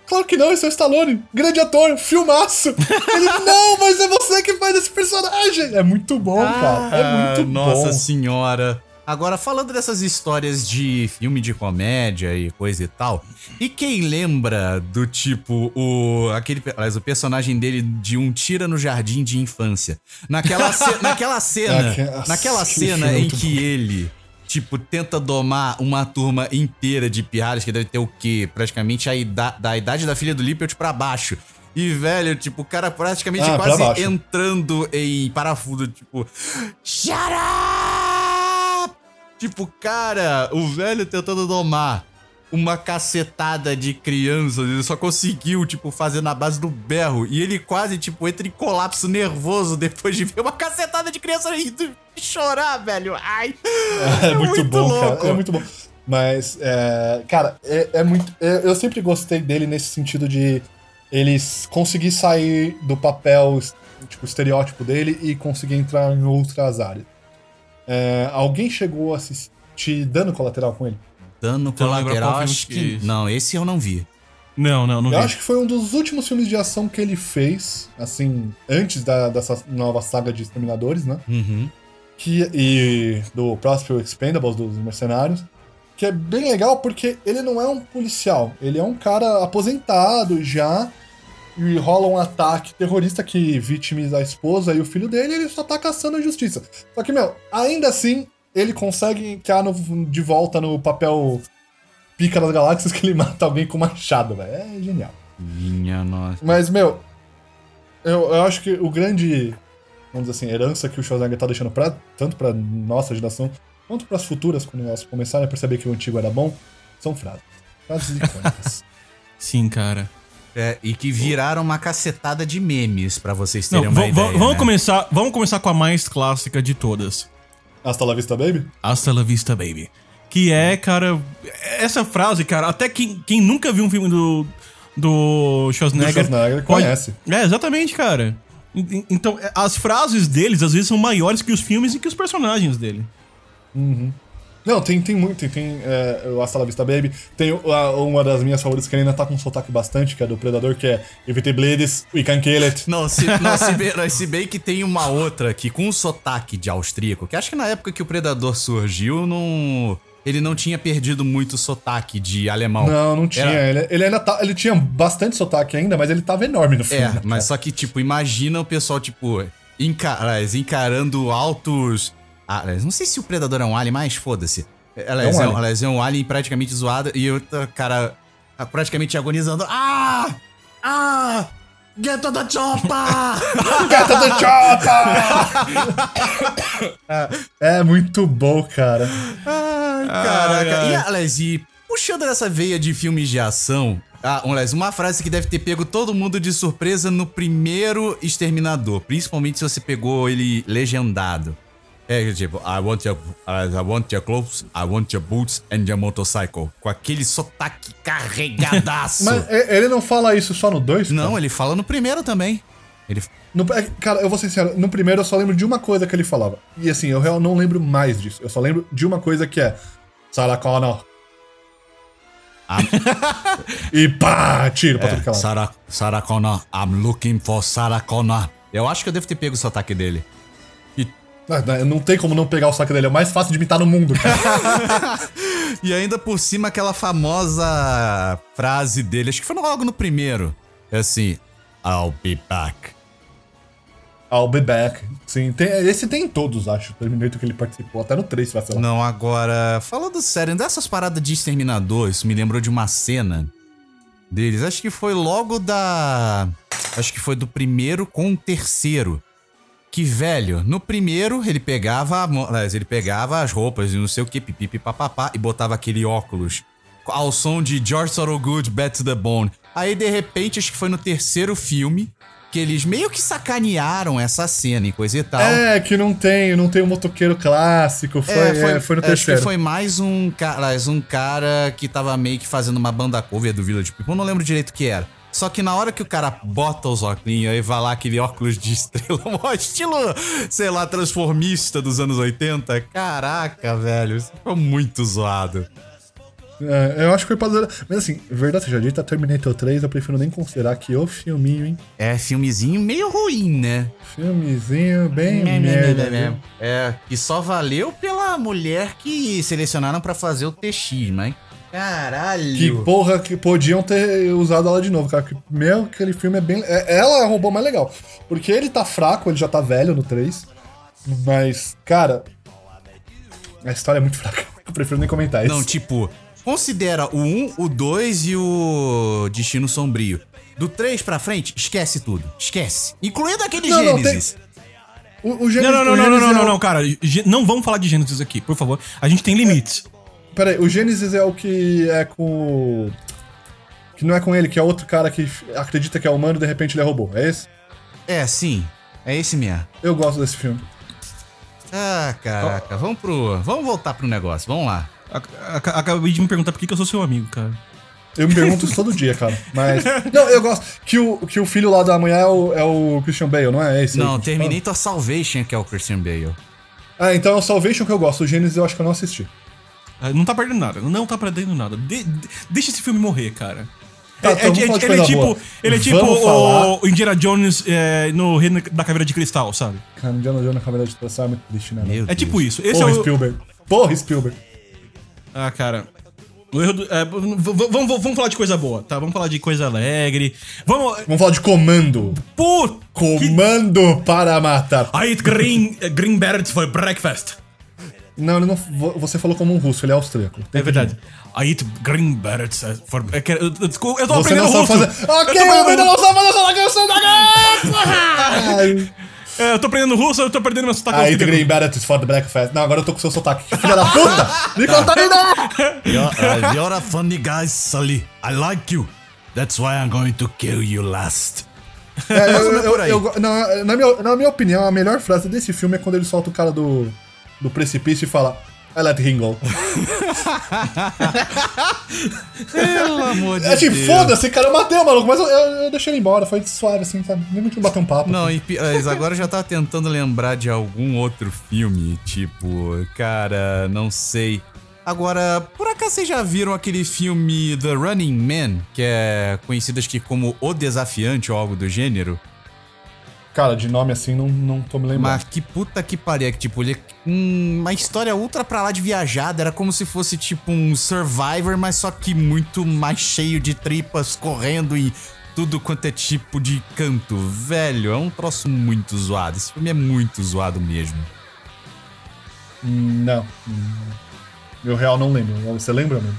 Speaker 3: Claro que não, esse é o Stallone, grande ator, filmaço! *laughs* Ele, não, mas é você que faz esse personagem! É muito bom, cara, é muito
Speaker 2: Ah, Nossa
Speaker 3: bom.
Speaker 2: senhora. Agora, falando dessas histórias de filme de comédia e coisa e tal, e quem lembra do tipo o aquele, aliás, o personagem dele de um tira no jardim de infância? Naquela, ce, *laughs* naquela cena,
Speaker 3: Aquela-
Speaker 2: naquela
Speaker 3: que
Speaker 2: cena em que ele tipo tenta domar uma turma inteira de pirralhas que deve ter o quê? Praticamente a ida, da idade da filha do Lippert pra baixo. E, velho, tipo, o cara praticamente
Speaker 3: Ah,
Speaker 2: quase entrando em parafuso, tipo. Shut! Tipo, cara, o velho tentando domar uma cacetada de crianças, ele só conseguiu, tipo, fazer na base do berro. E ele quase, tipo, entra em colapso nervoso depois de ver uma cacetada de criança indo chorar, velho. Ai. *laughs*
Speaker 3: É, muito,
Speaker 2: muito
Speaker 3: bom,
Speaker 2: louco.
Speaker 3: cara. É muito bom. Mas, é, cara, é, é muito. é- eu sempre gostei dele nesse sentido de ele conseguir sair do papel, tipo, estereótipo dele e conseguir entrar em outras áreas. É, alguém chegou a assistir Dano Colateral com ele?
Speaker 2: Dano colateral, acho
Speaker 1: que
Speaker 2: que. Não, esse eu não vi.
Speaker 1: Não, não, não
Speaker 3: Eu
Speaker 1: vi.
Speaker 3: acho que foi um dos últimos filmes de ação que ele fez, assim, antes da, dessa nova saga de Exterminadores, né?
Speaker 2: Uhum.
Speaker 3: que, e do próprio Expendables, dos Mercenários, que é bem legal porque ele não é um policial, ele é um cara aposentado já, e rola um ataque terrorista que vitimiza a esposa e o filho dele, ele só tá caçando a justiça. Só que, meu, ainda assim, ele consegue entrar no- de volta no papel pica das galáxias que ele *laughs* mata alguém com machado, velho. É genial.
Speaker 2: Minha nossa.
Speaker 3: Mas, meu, eu, eu acho que o grande, vamos dizer assim, herança que o Schwarzenegger tá deixando pra, tanto pra nossa geração, quanto pras futuras, quando elas começarem a perceber que o antigo era bom, são frases. Frases icônicas. *laughs*
Speaker 1: Sim, cara.
Speaker 2: É, e que viraram uma cacetada de memes, pra vocês
Speaker 1: Não,
Speaker 2: terem uma
Speaker 1: va- va-
Speaker 2: ideia.
Speaker 1: vamos,
Speaker 2: né?
Speaker 1: começar, vamos começar com a mais clássica de todas.
Speaker 3: Hasta la vista, baby?
Speaker 1: Hasta la vista, baby. Que é, cara. Essa frase, cara, até quem, quem nunca viu um filme do. Do Schwarzenegger.
Speaker 3: Do Schwarzenegger
Speaker 1: pode-
Speaker 3: conhece.
Speaker 1: É, exatamente, cara. En- en- Então, as frases deles às vezes são maiores que os filmes e que os personagens dele.
Speaker 3: Não, tem, tem muito. Tem, tem é, o Hasta la vista, baby. Tem a- uma das minhas favoritas que ainda tá com sotaque bastante, que é do Predador, que é it bleeds, we can kill it.
Speaker 2: Não, se, não, se, bem, *laughs* não, se bem que tem uma outra aqui com um sotaque de austríaco, que acho que na época que o Predador surgiu, não, ele não tinha perdido muito sotaque de alemão.
Speaker 3: Não, não tinha.
Speaker 2: Era-
Speaker 3: Ele, ele ainda tá. Ele tinha bastante sotaque ainda, mas ele tava enorme no filme.
Speaker 2: É,
Speaker 3: né,
Speaker 2: mas só que, tipo, imagina o pessoal, tipo, enca- aliás, encarando altos. Ah, aliás, não sei se o Predador é um alien, mas foda-se. Aliás,
Speaker 3: É um
Speaker 2: é
Speaker 3: alien.
Speaker 2: aliás, é um alien praticamente zoado e o cara ah, praticamente agonizando. Ah! Ah! Get to the chopper! *laughs*
Speaker 3: Gata do Chopper! *laughs* é muito bom, cara.
Speaker 2: Ai, caraca.
Speaker 1: Ai, ai.
Speaker 2: E, aliás, e puxando essa veia de filmes de ação, ah, aliás, uma frase que deve ter pego todo mundo de surpresa no primeiro Exterminador, principalmente se você pegou ele legendado. É tipo, I want your, I want your clothes, I want your boots and your motorcycle. Com aquele sotaque carregadaço. *laughs*
Speaker 3: Mas é, ele não fala isso só no 2?
Speaker 2: Não, ele fala no primeiro também. Ele,
Speaker 3: cara, eu vou ser sincero, no primeiro eu só lembro de uma coisa que ele falava. E assim, eu real não lembro mais disso. Eu só lembro de uma coisa que é Sarah Connor.
Speaker 2: Ah. *laughs*
Speaker 3: e pá, tiro pra tudo que
Speaker 2: é,
Speaker 3: ela.
Speaker 2: Sarah, Sarah Connor, I'm looking for Sarah Connor. Eu acho que eu devo ter pego o sotaque dele.
Speaker 3: Ah, Não tem como não pegar o saque dele, é o mais fácil de imitar no mundo. *laughs*
Speaker 2: E ainda por cima aquela famosa frase dele, acho que foi logo no primeiro. É assim, I'll be back.
Speaker 3: I'll be back. Sim, tem- esse tem em todos, acho. Terminator que ele participou, até no 3, se vai ser lá.
Speaker 2: Não, agora, falando sério, dessas paradas de exterminador, isso me lembrou de uma cena deles. Acho que foi logo da. Acho que foi do primeiro com o terceiro. Que, velho, no primeiro ele pegava, ele pegava as roupas e não sei o que, pipipi papapá, e botava aquele óculos ao som de George Thorogood, Bad to the Bone. Aí, de repente, acho que foi no terceiro filme que eles meio que sacanearam essa cena e coisa e tal.
Speaker 3: É, que não tem, não tem o motoqueiro clássico. Foi, é, foi, no
Speaker 2: acho
Speaker 3: terceiro.
Speaker 2: que foi mais um cara, um cara que tava meio que fazendo uma banda cover do Village People, não lembro direito o que era. Só que na hora que o cara bota os óculos aí vai lá aquele óculos de estrela, *laughs* mó estilo, sei lá, transformista dos anos 80. Caraca, velho, isso ficou muito zoado.
Speaker 3: É, eu acho que foi pra. Mas assim, verdade seja dita, Terminator 3 eu prefiro nem considerar que o filminho, hein?
Speaker 2: É, filmezinho meio ruim, né?
Speaker 3: Filmezinho bem merda. viu?
Speaker 2: É, e só valeu pela mulher que selecionaram pra fazer o TX, mas. Caralho!
Speaker 3: Que porra que podiam ter usado ela de novo, cara. Que, meu, aquele filme é bem. é- ela é o robô mais legal. Porque ele tá fraco, ele já tá velho no 3. Mas, cara. A história é muito fraca. *laughs* Eu prefiro nem comentar isso.
Speaker 2: Não, tipo, considera o 1, o 2 e o Destino Sombrio. Do 3 pra frente, esquece tudo. Esquece. Incluindo aquele
Speaker 3: Não, não,
Speaker 2: Gênesis.
Speaker 3: O, o Gênesis,
Speaker 1: Não, não, não,
Speaker 3: o
Speaker 1: não, não,
Speaker 3: Gênesis
Speaker 1: não,
Speaker 3: é
Speaker 1: não, cara. Não vamos falar de Gênesis aqui, por favor. A gente tem limites.
Speaker 3: Peraí, o Gênesis é o que é com. Que não é com ele, que é outro cara que acredita que é humano e de repente ele é robô. É esse?
Speaker 2: É, sim. É esse mesmo.
Speaker 3: Eu gosto desse filme.
Speaker 2: Ah, caraca. Vamos pro. Vamos voltar pro negócio. Vamos lá.
Speaker 1: Acabei de me perguntar por que que eu sou seu amigo, cara.
Speaker 3: Eu me pergunto isso todo dia, cara. Mas. *laughs* Não, eu gosto. Que o, que o filho lá da manhã é o, é o Christian Bale, não é esse? aí
Speaker 2: Não,
Speaker 3: que a gente
Speaker 2: Terminator Salvation, que é o Christian Bale.
Speaker 3: Ah, então é o Salvation que eu gosto. O Gênesis eu acho que eu não assisti.
Speaker 1: Ah, Não tá perdendo nada. Não tá perdendo nada. De- de- deixa esse filme morrer, cara.
Speaker 3: Tá,
Speaker 1: É-
Speaker 3: então
Speaker 1: é-
Speaker 3: vamos falar de
Speaker 1: ele é tipo, ele é tipo
Speaker 3: falar-
Speaker 1: o Indiana Jones é, no Reino da Caveira de Cristal, sabe?
Speaker 3: Cara, Indiana Jones na câmera de tração é muito triste, né?
Speaker 2: Meu
Speaker 1: É tipo isso. Esse
Speaker 3: Porra,
Speaker 1: é o.
Speaker 3: Spielberg. Porra, Spielberg.
Speaker 1: Ah, cara. O erro do- é, vamos, vamos falar de coisa boa, tá? Vamos falar de coisa alegre. Vamos.
Speaker 3: Vamos falar de comando.
Speaker 1: Put!
Speaker 3: Comando para matar.
Speaker 1: I eat green, green birds for breakfast.
Speaker 3: Não, ele não, vo- você falou como um russo, ele é austríaco.
Speaker 1: É verdade. I eat green birds uh, for. É eu, eu, desculpa, eu tô
Speaker 3: Você
Speaker 1: aprendendo russo.
Speaker 3: fazer. Ok,
Speaker 1: eu, tô
Speaker 3: eu
Speaker 1: aprendendo,
Speaker 3: não sabe fazer essa canção da *laughs*
Speaker 1: é, eu tô aprendendo russo, eu tô perdendo meu sotaque.
Speaker 3: I eat
Speaker 1: austríaco.
Speaker 3: green berets for the breakfast. Não, agora eu tô com seu sotaque. Que Filha da puta! Me contamina! *laughs*
Speaker 2: You're, uh, you're a funny guy, Sully. I like you. That's why I'm going to kill you last.
Speaker 3: É, eu, eu,
Speaker 2: aí.
Speaker 3: eu go- na, na minha, na minha opinião, a melhor frase desse filme é quando ele solta o cara do, do precipício e fala I let him go.
Speaker 2: Pelo amor de
Speaker 3: É tipo,
Speaker 2: Deus.
Speaker 3: foda-se, cara, eu matei o maluco, mas eu, eu, eu deixei ele embora, foi suave assim, sabe? Nem muito bater um papo.
Speaker 2: Não, e pi- mas agora eu já tava tentando lembrar de algum outro filme, tipo, cara, não sei. Agora, por acaso vocês já viram aquele filme The Running Man, que é conhecido acho que como O Desafiante ou algo do gênero?
Speaker 3: Cara, de nome assim, não, não tô me lembrando.
Speaker 2: Mas que puta que pariu, que tipo, ele hum, uma história ultra pra lá de viajada, era como se fosse tipo um Survivor, mas só que muito mais cheio de tripas correndo e tudo quanto é tipo de canto. Velho, é um troço muito zoado. Esse filme é muito zoado mesmo.
Speaker 3: Não. Eu real não lembro. Você lembra, mano?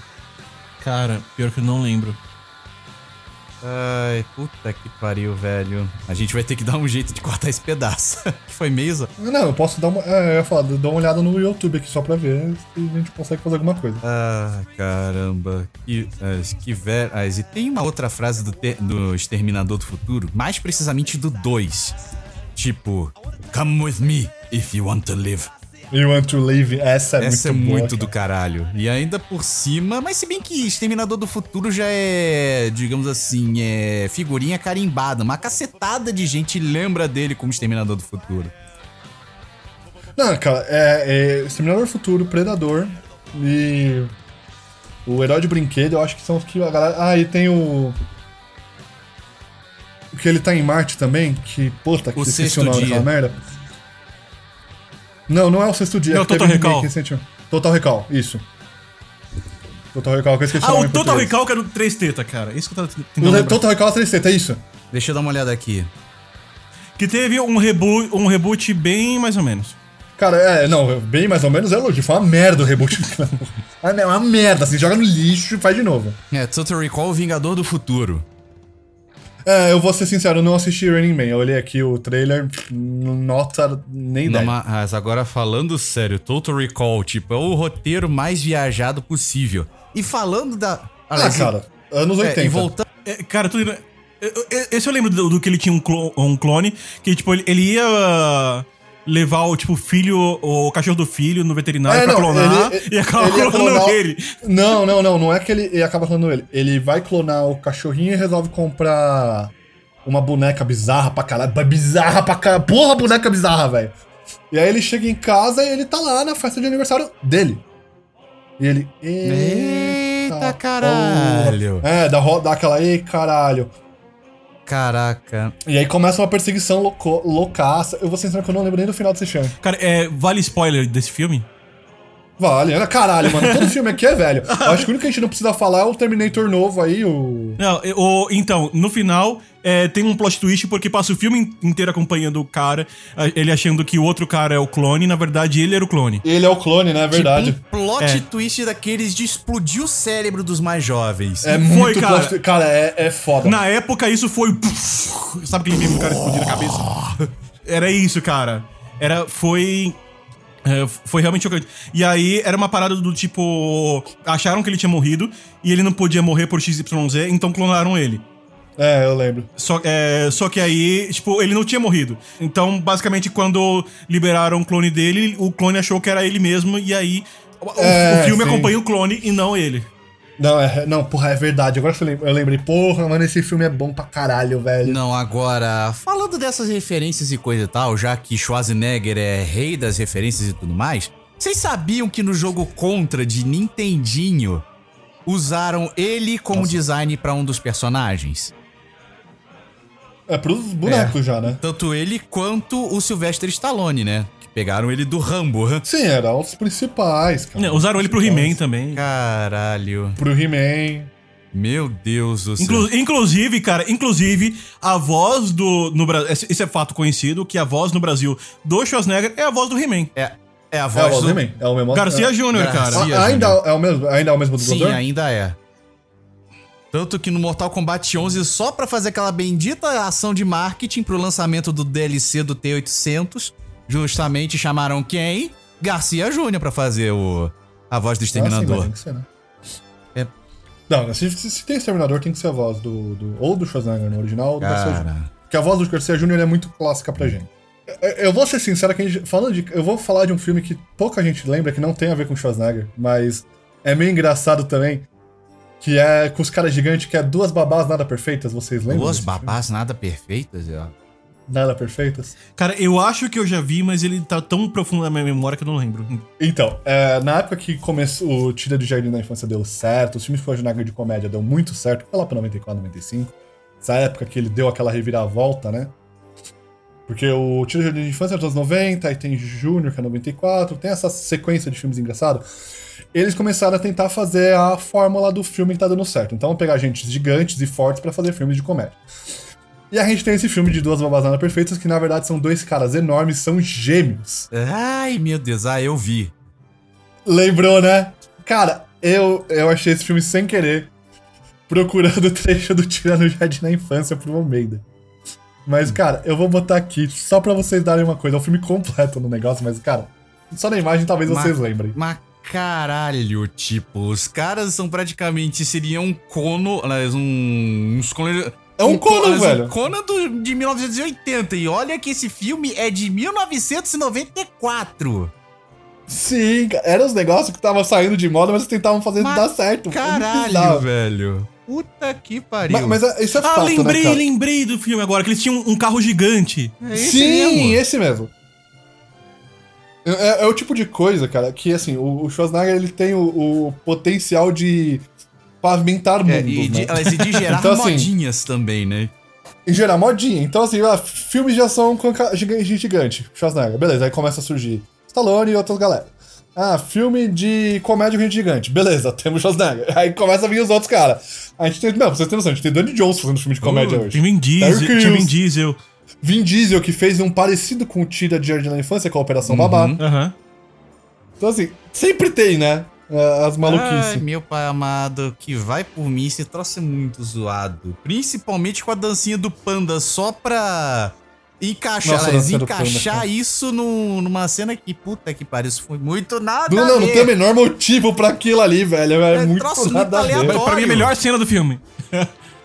Speaker 1: Cara, pior que eu não lembro.
Speaker 2: Ai, puta que pariu, velho. A gente vai ter que dar um jeito de cortar esse pedaço. *laughs* que foi zo-
Speaker 3: Não, eu posso dar uma. É, eu ia falar, dar uma olhada no YouTube aqui só pra ver se a gente consegue fazer alguma coisa.
Speaker 2: Ah, caramba. Que, ah, que velho. Ah, e tem uma outra frase do, do Exterminador do Futuro, mais precisamente do 2. Tipo, come with me if you want to live.
Speaker 3: You want to live? Essa é
Speaker 2: Essa
Speaker 3: muito
Speaker 2: é
Speaker 3: boa,
Speaker 2: muito do
Speaker 3: cara.
Speaker 2: caralho. E ainda por cima, mas se bem que Exterminador do Futuro já é, digamos assim, é figurinha carimbada. Uma cacetada de gente lembra dele como Exterminador do Futuro.
Speaker 3: Não, cara, é, é Exterminador do Futuro, Predador e. O Herói de Brinquedo, eu acho que são os que a galera. Ah, e tem o. O que ele tá em Marte também, que. Puta, que
Speaker 2: O Sexto Dia.
Speaker 3: merda. Não, não é o sexto dia.
Speaker 1: Não,
Speaker 3: que teve
Speaker 1: Total Recall.
Speaker 3: Total Recall, isso. Total Recall, que eu esqueci
Speaker 1: Ah,
Speaker 3: o
Speaker 1: o Total. Recall que era do 3 teta, cara. Isso que eu tava
Speaker 3: O
Speaker 1: tentando lembrar.
Speaker 3: Total Recall é 3 é isso?
Speaker 2: Deixa eu dar uma olhada aqui.
Speaker 1: Que teve um reboot, um reboot bem mais ou menos.
Speaker 3: Cara, é, não, bem mais ou menos é elogio. Foi uma merda o reboot. *laughs* Ah, não, é uma merda, assim, joga no lixo e faz de novo.
Speaker 2: É, Total Recall Vingador do Futuro.
Speaker 3: É, eu vou ser sincero, eu não assisti Running Man. Eu olhei aqui o trailer, não nota nem
Speaker 2: Não,
Speaker 3: ideia.
Speaker 2: mas agora falando sério, Total Recall, tipo, é o roteiro mais viajado possível. E falando da.
Speaker 3: Ah, cara, anos
Speaker 2: é,
Speaker 3: 80.
Speaker 2: e voltando.
Speaker 1: É, cara, eu- Esse eu lembro do, do que ele tinha um, clo- um clone, que, tipo, ele, ele ia levar o, tipo, filho, o cachorro do filho no veterinário
Speaker 3: É,
Speaker 1: pra
Speaker 3: não,
Speaker 1: clonar
Speaker 3: ele-
Speaker 1: e acaba
Speaker 3: ele
Speaker 1: clonando
Speaker 3: clonar-
Speaker 1: ele.
Speaker 3: Não, não, não, não é que ele, ele acaba clonando ele. Ele vai clonar o cachorrinho e resolve comprar uma boneca bizarra pra caralho. Bizarra pra caralho. Porra, boneca bizarra, velho. E aí ele chega em casa e ele tá lá na festa de aniversário dele. E ele.
Speaker 2: Eita, caralho.
Speaker 3: porra." É, dá, dá aquela, ei, caralho.
Speaker 2: Caraca.
Speaker 3: E aí começa uma perseguição louco, loucaça. Eu vou ser sincero que eu não lembro nem do final desse filme.
Speaker 1: Cara, é, vale spoiler desse filme?
Speaker 3: Vale, né? Caralho, mano. Todo filme aqui é velho. Eu acho que o único que a gente não precisa falar é o Terminator novo aí, o.
Speaker 1: Não, o- então, no final, é, tem um plot twist porque passa o filme in- inteiro acompanhando o cara, ele achando que o outro cara é o clone, na verdade ele era o clone.
Speaker 3: Ele é o clone, né? É verdade.
Speaker 2: Tipo um plot
Speaker 1: É.
Speaker 2: twist daqueles de explodir o cérebro dos mais jovens.
Speaker 3: É
Speaker 1: Foi,
Speaker 3: muito
Speaker 1: cara.
Speaker 3: plot- Cara, é, é foda.
Speaker 1: Na época, isso foi. Sabe aquele meme do cara explodindo a cabeça? *laughs* Era isso, cara. Era. Foi. É, foi realmente chocante. E aí, era uma parada do tipo. Acharam que ele tinha morrido e ele não podia morrer por XYZ, então clonaram ele.
Speaker 3: É, eu lembro.
Speaker 1: Só, é, só que aí, tipo, ele não tinha morrido. Então, basicamente, quando liberaram o clone dele, o clone achou que era ele mesmo, e aí. o-
Speaker 3: É,
Speaker 1: o filme
Speaker 3: sim.
Speaker 1: acompanha o clone e não ele.
Speaker 3: Não, é, não, porra, é verdade. Agora eu lem- eu lembrei, porra, mano, esse filme é bom pra caralho, velho.
Speaker 2: Não, agora, falando dessas referências e coisa e tal, já que Schwarzenegger é rei das referências e tudo mais, vocês sabiam que no jogo Contra de Nintendinho usaram ele como design pra um dos personagens?
Speaker 3: É pros bonecos já, né?
Speaker 2: Tanto ele quanto o Sylvester Stallone, né? Pegaram ele do Rambo.
Speaker 3: Sim, eram os principais, cara.
Speaker 1: Né, Usaram ele pro He-Man também.
Speaker 2: Caralho.
Speaker 3: Pro He-Man.
Speaker 2: Meu Deus do céu.
Speaker 1: Inclu- inclusive, cara, inclusive, a voz do. No, esse é fato conhecido, que a voz no Brasil do Schwarzenegger é a voz do He-Man.
Speaker 2: É, é a
Speaker 3: É o
Speaker 2: voz do...
Speaker 3: He-Man. É o mesmo.
Speaker 1: Garcia
Speaker 3: é.
Speaker 1: Júnior, cara.
Speaker 3: Ah, ainda é o mesmo, ainda é o mesmo
Speaker 2: Sim,
Speaker 3: dublador?
Speaker 2: ainda é. Tanto que no Mortal Kombat 11, só pra fazer aquela bendita ação de marketing pro lançamento do DLC do T800, justamente chamaram quem? Garcia Júnior pra fazer o a voz do
Speaker 3: Ah, sim,
Speaker 2: Exterminador.
Speaker 3: tem que ser, né?
Speaker 2: É.
Speaker 3: Não, se, se- tem Exterminador, tem que ser a voz do. do- ou do Schwarzenegger no original, ou do Garcia Júnior. Porque a voz do Garcia Júnior é muito clássica pra gente. Eu- Eu vou ser sincero que gente, falando de. Eu vou falar de um filme que pouca gente lembra, que não tem a ver com Schwarzenegger, mas é meio engraçado também. Que é com os caras gigantes, que é duas babás nada perfeitas, vocês lembram?
Speaker 2: duas
Speaker 3: desse filme?
Speaker 2: babás nada perfeitas, ó.
Speaker 3: Nada perfeitas?
Speaker 1: Cara, eu acho que eu já vi, mas ele tá tão profundo na minha memória que eu não lembro.
Speaker 3: Então, é, na época que começou o Tira do Jardim da Infância deu certo, os filmes Schwarzenegger de comédia deu muito certo, foi lá pra 94, 95. Essa época que ele deu aquela reviravolta, né? Porque o Tira do Jardim da Infância é dos anos 90, aí tem Júnior, que é 94, tem essa sequência de filmes engraçados. Eles começaram a tentar fazer a fórmula do filme que tá dando certo. Então, pegar gente gigantes e fortes pra fazer filmes de comédia. E a gente tem esse filme de duas babazanas perfeitas, que na verdade são dois caras enormes, são gêmeos.
Speaker 2: Ai, meu Deus, ah, eu vi.
Speaker 3: Lembrou, né? Cara, eu, eu achei esse filme sem querer, procurando *laughs* o trecho do Tira no Jardim na Infância pro Almeida. Mas, cara, eu vou botar aqui só pra vocês darem uma coisa. É um filme completo no negócio, mas, cara, só na imagem talvez
Speaker 2: Mas-
Speaker 3: vocês lembrem.
Speaker 2: Mas caralho, tipo, os caras são praticamente, seriam um cono, aliás, um, uns.
Speaker 3: É um Conan,
Speaker 2: aliás,
Speaker 3: velho.
Speaker 2: Um Conan do, de 1980, e olha que esse filme é de 1994.
Speaker 3: Sim, eram os negócios que tava saindo de moda, mas eles tentavam fazer
Speaker 2: Mas
Speaker 3: dar certo.
Speaker 2: Caralho, velho. Puta que pariu.
Speaker 3: Mas, mas é- isso é
Speaker 1: Ah,
Speaker 3: fato,
Speaker 1: lembrei,
Speaker 3: né,
Speaker 1: lembrei do filme agora, que eles tinham um carro gigante.
Speaker 2: É esse
Speaker 3: Sim,
Speaker 2: mesmo.
Speaker 3: esse mesmo. É, é- é o tipo de coisa, cara, que assim, o, o Schwarzenegger ele tem o, o potencial de pavimentar
Speaker 2: É,
Speaker 3: mundos,
Speaker 2: e, de,
Speaker 3: né?
Speaker 2: aliás, e de gerar
Speaker 3: Então, assim,
Speaker 2: modinhas também, né?
Speaker 3: Em geral, modinha. Então, assim, ah, filmes de ação com ca- giga- gente gigante. Schwarzenegger. Beleza, aí começa a surgir Stallone e outras galera. Ah, filme de comédia com gente gigante. Beleza, *laughs* temos Schwarzenegger. Aí começa a vir os outros caras. A gente tem. Não, pra vocês terem noção, a gente tem Danny Jones fazendo filme de comédia
Speaker 1: Uh,
Speaker 3: hoje.
Speaker 1: Vin Diesel, tinha Vin. Diesel.
Speaker 3: Vin Diesel, que fez um parecido com o Tira de Jardim na Infância, com a Operação Babá.
Speaker 1: Aham.
Speaker 3: Então, assim, sempre tem, né? Ah, As
Speaker 2: Ai,
Speaker 3: maluquices.
Speaker 2: meu pai amado, que vai por mim, esse troço é muito zoado. Principalmente com a dancinha do panda, só pra encaixar,
Speaker 3: Nossa,
Speaker 2: aliás,
Speaker 3: do panda,
Speaker 2: encaixar
Speaker 3: cara.
Speaker 2: isso num- numa cena que, puta que pariu, isso foi muito nada
Speaker 3: Não,
Speaker 2: a
Speaker 3: não, não tem o menor motivo pra aquilo ali, velho. É,
Speaker 2: É
Speaker 3: muito
Speaker 2: troço muito
Speaker 3: nada a ver.
Speaker 2: aleatório.
Speaker 1: Pra mim, a melhor cena do filme.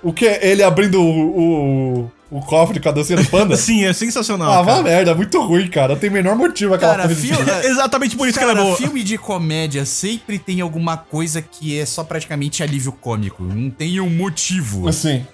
Speaker 3: O que? Ele abrindo o, o, o cofre com a dancinha do panda? *laughs*
Speaker 1: Sim, é sensacional.
Speaker 3: Ah, uma merda, muito ruim, cara. Não tem o menor motivo aquela
Speaker 2: Cara,
Speaker 3: de
Speaker 2: filme-. *laughs*
Speaker 1: Exatamente por isso que
Speaker 2: Cara,
Speaker 1: ela é boa.
Speaker 2: filme de comédia sempre tem alguma coisa que é só praticamente alívio cômico. Não tem um motivo.
Speaker 3: Assim.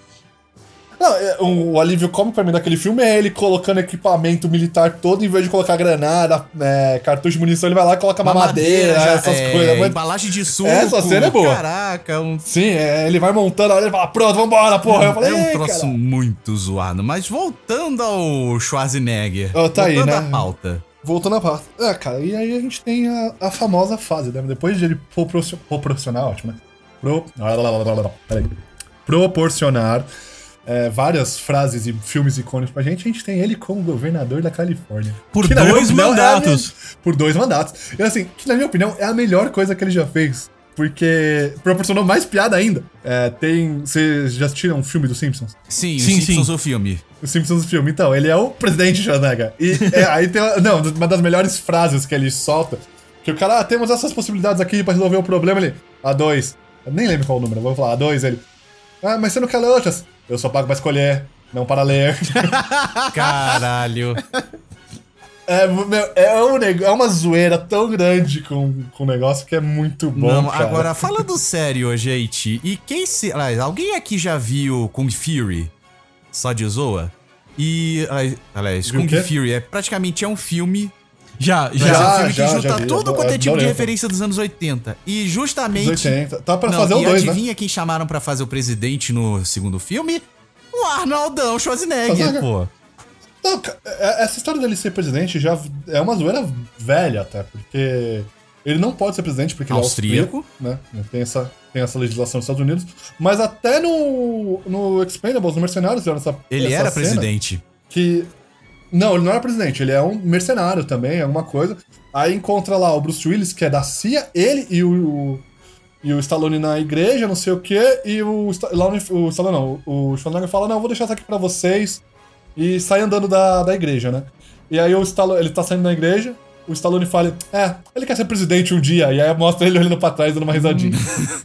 Speaker 3: Não, é, o, alívio cômico pra mim daquele filme é ele colocando equipamento militar todo, em vez de colocar granada, é, cartucho de munição, ele vai lá e coloca mamadeira,
Speaker 2: já-
Speaker 3: essas
Speaker 2: é,
Speaker 3: coisas. Mas,
Speaker 2: Embalagem de suco.
Speaker 3: Essa cena é boa.
Speaker 2: Caraca, um
Speaker 3: sim, é, ele vai montando a hora e fala, pronto, vambora, porra. Eu falei,
Speaker 2: é um
Speaker 3: "Ei,
Speaker 2: troço
Speaker 3: cara."
Speaker 2: muito zoado. Mas voltando ao Schwarzenegger.
Speaker 3: Ó, tá aí,
Speaker 2: voltando
Speaker 3: né?
Speaker 2: à pauta.
Speaker 3: Voltando à pauta. É, cara, e aí a gente tem a, a famosa fase, né? Depois de ele proporcio- proporcionar, ótimo, né? Pro... Peraí. Proporcionar é, várias frases e filmes icônicos pra gente, a gente tem ele como governador da Califórnia.
Speaker 1: Por
Speaker 3: Que,
Speaker 1: dois
Speaker 3: opinião, é a
Speaker 1: mandatos.
Speaker 3: me- por dois mandatos. E assim, que na minha opinião é a melhor coisa que ele já fez. Porque proporcionou mais piada ainda. É, tem. Vocês já assistiram um filme dos Simpsons?
Speaker 2: Sim,
Speaker 1: Sim,
Speaker 2: Simpsons
Speaker 1: sim.
Speaker 2: o filme.
Speaker 3: O Simpsons do filme. Então, ele é o presidente Schwarzenegger. E é, aí tem. uma- Não, uma das melhores frases que ele solta. Que o cara, ah, temos essas possibilidades aqui pra resolver o problema. Ele, A2. Eu nem lembro qual o número, vou falar, A2. Ele, ah, mas você não quer ler outras? Eu só pago pra escolher, não para ler. *laughs*
Speaker 2: Caralho.
Speaker 3: É, é, um, é uma zoeira tão grande com, com o negócio que é muito bom.
Speaker 2: Não,
Speaker 3: cara.
Speaker 2: agora, *laughs* falando sério, gente, e quem se. aliás, alguém aqui já viu Kung Fury? Só de zoa? E. aliás, Kung? Fury é praticamente é um filme.
Speaker 1: Já,
Speaker 2: mas
Speaker 1: já.
Speaker 2: é um
Speaker 3: Já,
Speaker 2: filme
Speaker 3: já,
Speaker 2: que junta
Speaker 3: já
Speaker 2: tudo
Speaker 3: eu
Speaker 2: quanto é tipo de referência dos anos 80. E justamente.
Speaker 3: Dos 80. Tá pra
Speaker 2: Não,
Speaker 3: fazer o
Speaker 2: e
Speaker 3: 2, né?
Speaker 2: adivinha quem chamaram pra fazer o presidente no segundo filme? O Arnaldão Schwarzenegger,
Speaker 3: Schwarzenegger.
Speaker 2: pô.
Speaker 3: Não, é- essa história dele ser presidente já é uma zoeira velha até, porque ele não pode ser presidente porque ele é
Speaker 2: Austríaco.
Speaker 3: austríaco, né? Tem essa, tem essa legislação nos Estados Unidos. Mas até no, no Expendables, no Mercenários, fizeram essa
Speaker 2: Ele
Speaker 3: essa
Speaker 2: era
Speaker 3: cena
Speaker 2: presidente.
Speaker 3: Que. Não, ele não era presidente, ele é um mercenário também, alguma coisa. Aí encontra lá o Bruce Willis, que é da CIA, ele e o. o- e o Stallone na igreja, não sei o quê, e o, lá no- o Stallone não, o Schwarzenegger fala, não, vou deixar isso aqui pra vocês, e sai andando da, da igreja, né? E aí o Stallone, ele tá saindo da igreja, o Stallone fala, é, ele quer ser presidente um dia, e aí mostra ele olhando pra trás, dando uma risadinha.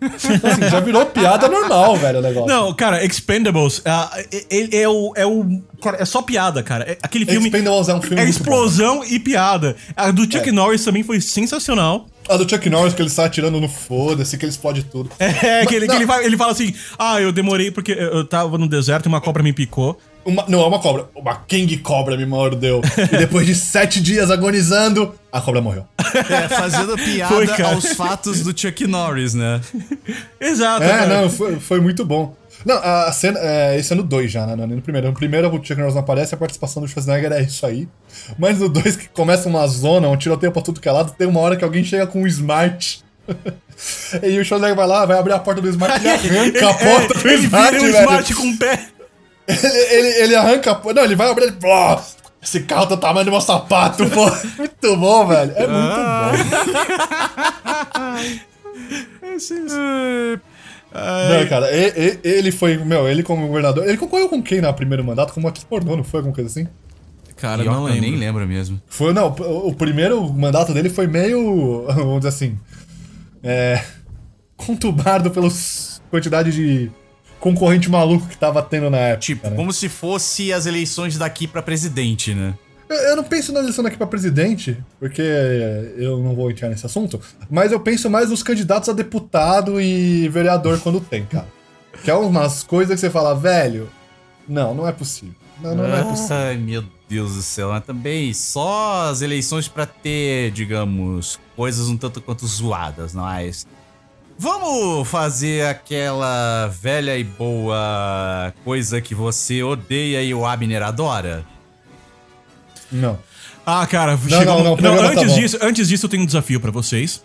Speaker 3: Então, *laughs* assim, já virou piada normal, velho, o negócio.
Speaker 1: Não, cara, Expendables ah, é, é o. É o. Cara, é só piada, cara. É- aquele filme.
Speaker 3: Expendables é um filme
Speaker 1: É explosão e piada. A do Chuck
Speaker 3: É.
Speaker 1: Norris também foi sensacional.
Speaker 3: A do Chuck Norris, que ele sai atirando no foda-se, que ele explode tudo. *laughs*
Speaker 1: É, que, ele, que ele, vai- ele fala assim: Ah, eu demorei porque eu tava no deserto e uma cobra me picou.
Speaker 3: Uma- não, é uma cobra. Uma King Cobra me mordeu. e depois de sete dias agonizando, a cobra morreu. *laughs*
Speaker 2: É, fazendo piada
Speaker 1: Foi,
Speaker 2: aos fatos do Chuck Norris, né? *laughs*
Speaker 1: Exato.
Speaker 3: É,
Speaker 1: cara.
Speaker 3: não, foi, foi muito bom. Não, a cena. É, esse é no 2 já, né? Não é nem no primeiro. No primeiro o Chuck Norris não aparece, a participação do Schwarzenegger é isso aí. Mas no 2 que começa uma zona, um tiroteio pra tudo que é lado, tem uma hora que alguém chega com um Smart. *laughs* e o Schwarzenegger vai lá, vai abrir a porta do Smart e arranca a porta do
Speaker 1: ele
Speaker 3: Smart,
Speaker 1: vira um
Speaker 3: velho.
Speaker 1: smart com o pé.
Speaker 3: Ele, ele, ele arranca a. Não, ele vai abrir. Ele, Pô, esse carro tá do tamanho do meu sapato, pô. Muito bom, velho. É muito bom. *laughs* Não, cara, e- e- ele foi, meu, ele como governador. Ele concorreu com quem no primeiro mandato? Como atriz pornô, não foi alguma coisa assim?
Speaker 1: Cara,
Speaker 2: Pior
Speaker 1: não
Speaker 2: eu
Speaker 1: lembro.
Speaker 2: nem lembro mesmo.
Speaker 3: Foi, não, o o primeiro mandato dele foi meio, vamos dizer assim, é, conturbado pela quantidade de concorrente maluco que tava tendo na época.
Speaker 2: Tipo,
Speaker 3: né?
Speaker 2: como se fosse as eleições daqui pra presidente, né?
Speaker 3: Eu, eu não penso na eleição daqui pra presidente, porque eu não vou entrar nesse assunto, mas eu penso mais nos candidatos a deputado e vereador quando tem, cara. Que é umas coisas que você fala, velho, não, não é possível. Não, não é possível.
Speaker 2: Ai, meu Deus do céu. Mas também só as eleições pra ter, digamos, coisas um tanto quanto zoadas, mas. Vamos fazer aquela velha e boa coisa que você odeia e o Abner adora?
Speaker 3: Não.
Speaker 1: Ah, cara,
Speaker 3: não,
Speaker 1: chegou...
Speaker 3: não, o programa tá
Speaker 1: antes,
Speaker 3: bom.
Speaker 1: disso, antes disso, eu tenho um desafio pra vocês.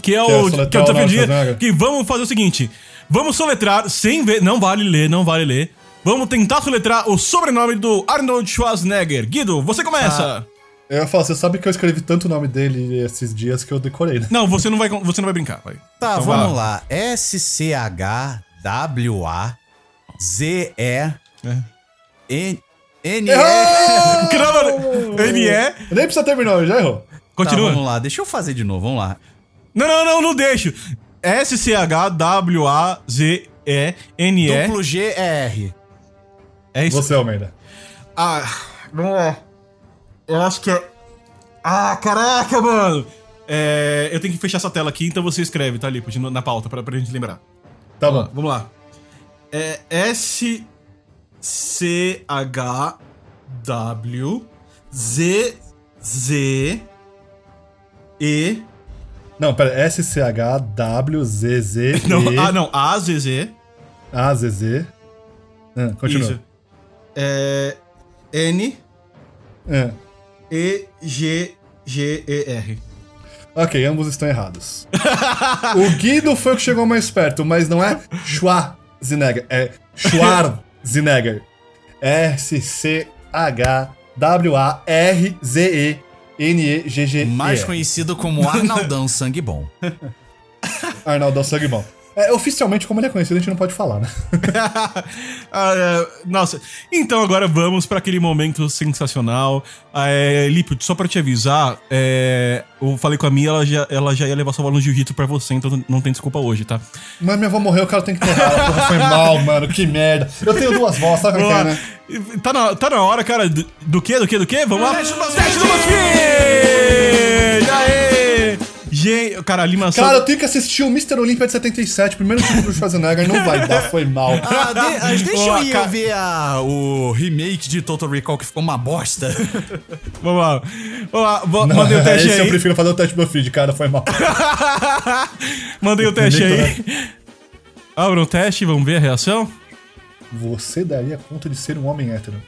Speaker 1: Que é
Speaker 3: Que é
Speaker 1: o,
Speaker 3: soletrar
Speaker 1: que é o desafio dia.
Speaker 3: Schwarzenegger.
Speaker 1: Que vamos fazer o seguinte: vamos soletrar sem ver. Não vale ler, não vale ler. Vamos tentar soletrar o sobrenome do Arnold Schwarzenegger. Guido, você começa.
Speaker 3: Eu ia falar, você sabe que eu escrevi tanto o nome dele esses dias que eu decorei, né?
Speaker 1: Não, você não vai, você não vai brincar. Vai.
Speaker 2: Tá,
Speaker 1: Então
Speaker 2: vamos
Speaker 1: vai.
Speaker 2: lá. S-C-H-W-A-Z-E-N. N-E.
Speaker 3: Errou!
Speaker 1: Que não, Ele é.
Speaker 3: Nem precisa terminar, já errou.
Speaker 2: Tá,
Speaker 1: Continua.
Speaker 2: vamos lá. Deixa eu fazer de novo, vamos lá.
Speaker 1: não, não, não, não deixo. S-C-H-W-A-Z-E-N-E.
Speaker 2: Duplo G-R.
Speaker 1: É isso.
Speaker 3: Você, Almeida.
Speaker 1: Ah, não é. Eu acho que é. Ah, caraca, mano! É, eu tenho que fechar essa tela aqui, então você escreve, tá ali, na pauta, pra, pra gente lembrar.
Speaker 3: Tá bom.
Speaker 1: vamos lá. É S C H W Z Z E
Speaker 3: Não, pera, S-C-H-W-Z-Z-E... *laughs*
Speaker 1: não, ah não, A Z Z
Speaker 3: A-Z-Z... Ah, continua.
Speaker 1: Isso. É N
Speaker 3: É.
Speaker 1: E-G-G-E-R.
Speaker 3: Ok, ambos estão errados. *laughs* o Guido foi o que chegou mais perto, mas não é Schwarzenegger, é Schwarzenegger. *laughs* S-C-H-W-A-R-Z-E-N-E-G-G-E.
Speaker 2: Mais conhecido como Arnaldão Sangue Bom.
Speaker 3: Arnaldo Sangue Bom. É, oficialmente, como ele é conhecido, a gente não pode falar, né? *laughs*
Speaker 1: Ah, é, nossa, então agora vamos para aquele momento sensacional. Ah, É, Lipo, só pra te avisar, é, eu falei com a Mia, ela já, ela já ia levar sua bola no jiu-jitsu pra você, então não tem desculpa hoje, tá?
Speaker 3: Mas minha avó morreu, o cara tem que ela. Porra, foi mal, mano, que merda. Eu tenho duas vós, sabe o que é, né?
Speaker 1: Tá na, tá na hora, cara, do, do que, do que, do que? Vamos lá?
Speaker 2: Teste do BuzzFeed!
Speaker 1: Aê! Gente, cara, a animação...
Speaker 3: Cara, eu tenho que assistir o Mr. Olympia de 77, primeiro título do Schwarzenegger, não vai dar, foi mal.
Speaker 2: Ah, de- ah, *laughs* deixa
Speaker 1: Ó,
Speaker 2: eu ir
Speaker 1: ca-
Speaker 2: ver a- o remake de Total Recall que ficou uma bosta. *laughs*
Speaker 1: Vamos lá. Vamos lá,
Speaker 3: Não,
Speaker 1: mandei o *laughs* teste
Speaker 3: esse eu
Speaker 1: aí.
Speaker 3: prefiro fazer o teste do meu feed, cara, foi mal.
Speaker 1: mandei o teste aí. Abra o teste, vamos ver a reação.
Speaker 3: Você daria conta de ser um homem hétero?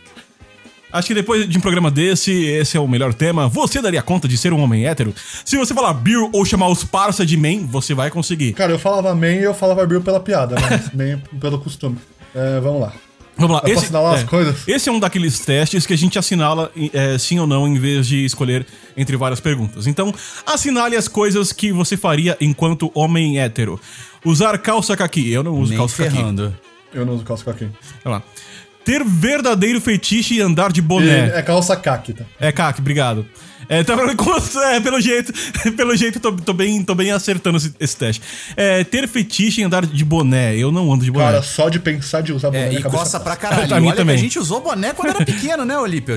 Speaker 1: Acho que depois de um programa desse, esse é o melhor tema. Você daria conta de ser um homem hétero? Se você falar Bill ou chamar os parça de man, você vai conseguir.
Speaker 3: Cara, eu falava man e eu falava Bill pela piada, né? Man *laughs* pelo costume. É, vamos lá.
Speaker 1: Vamos lá.
Speaker 3: Eu assinalar as coisas?
Speaker 1: esse é um daqueles testes que a gente assinala é, sim ou não em vez de escolher entre várias perguntas. Então, assinale as coisas que você faria enquanto homem hétero. Usar calça caqui. Eu não uso
Speaker 2: Nem
Speaker 1: calça caqui.
Speaker 2: ferrando.
Speaker 3: Eu não uso calça caqui.
Speaker 1: Vamos lá. Ter verdadeiro fetiche e andar de boné.
Speaker 3: É calça caqui, tá?
Speaker 1: É, Kak, obrigado. É, tá, é, pelo jeito, *laughs* pelo jeito, tô, tô bem, tô bem acertando esse, esse teste. É, ter fetiche em andar de boné. Eu não ando de boné.
Speaker 3: Cara, só de pensar de usar boné
Speaker 2: É, e coça pra caralho. *laughs*
Speaker 1: Pra mim
Speaker 2: Olha
Speaker 1: também.
Speaker 2: a gente usou boné quando era pequeno, né, Olímpio?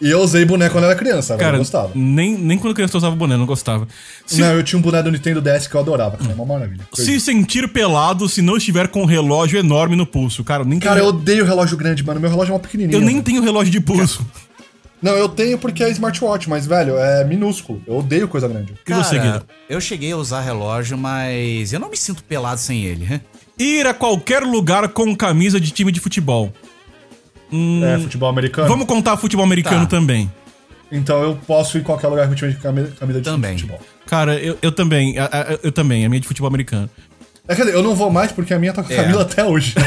Speaker 3: E eu usei boné quando era criança, cara, eu gostava.
Speaker 1: nem, nem quando criança eu usava boné, não gostava. Se,
Speaker 3: Não, eu tinha um boné do Nintendo DS que eu adorava, cara, é uma maravilha.
Speaker 1: se sentir pelado se não estiver com um relógio enorme no pulso. Cara, eu nem
Speaker 3: Cara, eu
Speaker 1: tenho,
Speaker 3: odeio relógio grande, mano, meu relógio é uma pequenininho.
Speaker 1: eu nem
Speaker 3: velho.
Speaker 1: tenho relógio de pulso. *laughs*
Speaker 3: Não, eu tenho porque é smartwatch, mas, velho, é minúsculo. Eu odeio coisa grande.
Speaker 1: E você,
Speaker 2: Cara,
Speaker 1: Guido?
Speaker 2: eu cheguei a usar relógio, mas eu não me sinto pelado sem ele.
Speaker 1: Ir a qualquer lugar com camisa de time de futebol.
Speaker 3: É futebol americano.
Speaker 1: Hum. Vamos contar futebol americano
Speaker 2: Tá.
Speaker 1: também.
Speaker 3: Então eu posso ir em qualquer lugar com time de camisa, de
Speaker 2: Também.
Speaker 3: futebol.
Speaker 1: Cara, eu, eu também. a- Eu também, a minha é de futebol americano.
Speaker 3: É, quer dizer, eu não vou mais porque a minha tá com a
Speaker 2: É.
Speaker 3: Camila até hoje. *laughs*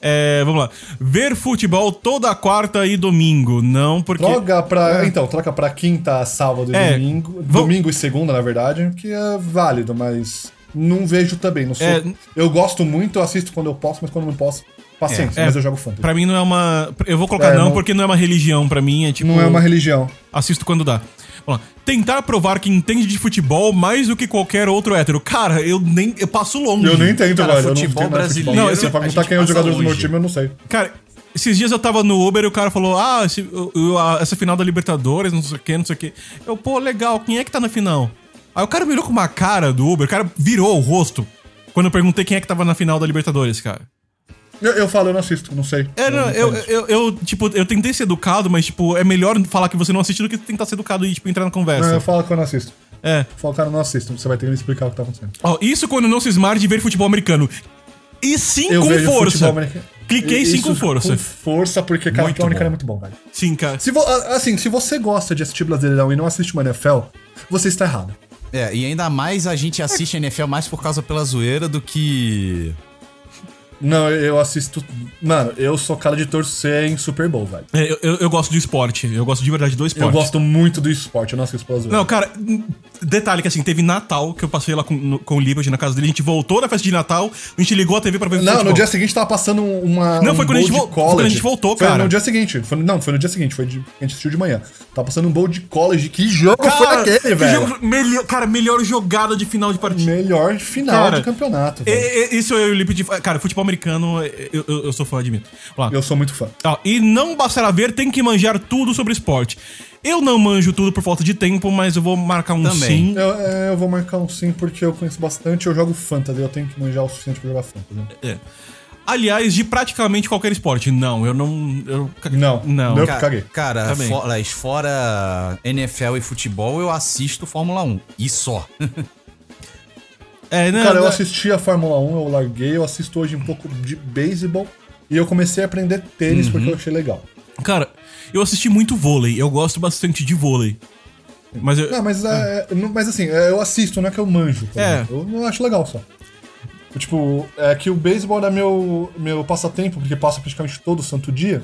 Speaker 1: É, vamos lá. Ver futebol toda quarta e domingo. Não, porque.
Speaker 3: Troca pra. Então, troca pra quinta, sábado e
Speaker 1: É,
Speaker 3: domingo. Domingo e segunda, na verdade, que é válido, mas não vejo também. Não sou...
Speaker 1: É.
Speaker 3: Eu gosto muito, eu assisto quando eu posso, mas quando não posso, paciência,
Speaker 1: É,
Speaker 3: mas eu jogo fantasy.
Speaker 1: Pra mim não é uma. Eu vou colocar
Speaker 3: É,
Speaker 1: não,
Speaker 3: não-
Speaker 1: porque não é uma religião pra mim. É tipo.
Speaker 3: Não é uma religião.
Speaker 1: Assisto quando dá. Vamos lá. Tentar provar que entende de futebol mais do que qualquer outro hétero. Cara, eu nem. Eu passo longe.
Speaker 3: Eu nem entendo,
Speaker 2: Cara,
Speaker 3: velho. eu
Speaker 2: futebol
Speaker 3: não entendo nada de
Speaker 2: brasileiro,
Speaker 3: futebol.
Speaker 1: Não,
Speaker 3: Se
Speaker 1: esse-
Speaker 3: perguntar quem é os
Speaker 2: passa
Speaker 3: jogadores do meu
Speaker 2: longe.
Speaker 3: time, eu não sei.
Speaker 1: Cara, esses dias eu tava no Uber e o cara falou: Ah, esse- o- o- a- essa final da Libertadores, não sei o que, não sei o que. Eu, pô, legal, quem é que tá na final? Aí o cara mirou com uma cara do Uber, o cara virou o rosto quando eu perguntei quem é que tava na final da Libertadores, cara.
Speaker 3: Eu, eu falo, eu não assisto, não sei.
Speaker 1: É, não,
Speaker 3: não
Speaker 1: eu, eu, eu, tipo, eu tentei ser educado, mas, tipo, é melhor falar que você não assiste do que tentar ser educado e, tipo, entrar na
Speaker 3: Não,
Speaker 1: conversa.
Speaker 3: eu falo que eu não assisto.
Speaker 1: É.
Speaker 3: Eu falo, cara, eu não assisto. Você vai ter que me explicar o que tá acontecendo.
Speaker 1: Ó, isso quando não se esmar de ver futebol americano. E sim
Speaker 3: Eu
Speaker 1: com
Speaker 3: vejo
Speaker 1: força. Cliquei sim com força.
Speaker 3: Com força, porque, cara, futebol americano é muito bom, velho.
Speaker 1: Sim, cara.
Speaker 3: Se vo- a- assim, se você gosta de assistir Brasileirão e não assiste uma NFL, você está errado.
Speaker 2: É, e ainda mais a gente assiste NFL mais por causa pela zoeira do que.
Speaker 3: Não, eu assisto. Mano, eu sou cara de torcer em Super Bowl, velho.
Speaker 1: É, eu, eu, eu gosto do esporte. Eu gosto de verdade do esporte.
Speaker 3: Eu gosto muito do esporte, não assisto pela zoeira.
Speaker 1: Não, cara, hum, detalhe que assim, teve Natal, que eu passei lá com, no- com o Liberty na casa dele, a gente voltou na festa de Natal, a gente ligou a TV pra ver
Speaker 3: Não,
Speaker 1: futebol.
Speaker 3: no dia seguinte tava passando uma.
Speaker 1: Não,
Speaker 3: um
Speaker 1: foi quando a gente foi quando a gente voltou,
Speaker 3: Foi
Speaker 1: cara.
Speaker 3: no dia seguinte. Foi, não, foi no dia seguinte, foi de, a gente assistiu de manhã. Tava passando um bowl de college. Que jogo foi
Speaker 1: Cara,
Speaker 3: aquele,
Speaker 1: que
Speaker 3: velho?
Speaker 1: jogo- melhor, cara, melhor jogada de final de partida.
Speaker 3: Melhor final
Speaker 1: Cara,
Speaker 3: de campeonato.
Speaker 1: Isso eu e o Lipe Cara, futebol americano, eu, eu, eu sou fã, admito. Lá.
Speaker 3: Eu sou muito fã.
Speaker 1: Ó, e não bastará ver, tem que manjar tudo sobre esporte. Eu não manjo tudo por falta de tempo, mas eu vou marcar um
Speaker 2: Também.
Speaker 1: sim.
Speaker 3: Eu, é, eu vou marcar um sim porque eu conheço bastante. Eu jogo fantasy, eu tenho que manjar o suficiente pra jogar fantasy.
Speaker 1: É. Aliás, de praticamente qualquer esporte. Não, eu não. Eu...
Speaker 3: Não,
Speaker 1: Não.
Speaker 3: não. Eu
Speaker 2: Cara,
Speaker 3: caguei.
Speaker 2: cara fora, fora NFL e futebol, eu assisto Fórmula 1. E só. *laughs*
Speaker 1: É, não,
Speaker 3: Cara, eu
Speaker 1: não-
Speaker 3: assisti a Fórmula 1, eu larguei, eu assisto hoje um pouco de beisebol. E eu comecei a aprender tênis
Speaker 1: Uhum.
Speaker 3: porque eu achei legal.
Speaker 1: Cara, Eu assisti muito vôlei, eu gosto bastante de vôlei. Mas eu,
Speaker 3: Não, mas, é, não- mas assim, é, eu assisto, não é que eu manjo. por
Speaker 1: É.
Speaker 3: Eu, eu acho legal só. Eu, Tipo, é que o beisebol é meu, meu passatempo, porque passa praticamente todo santo dia.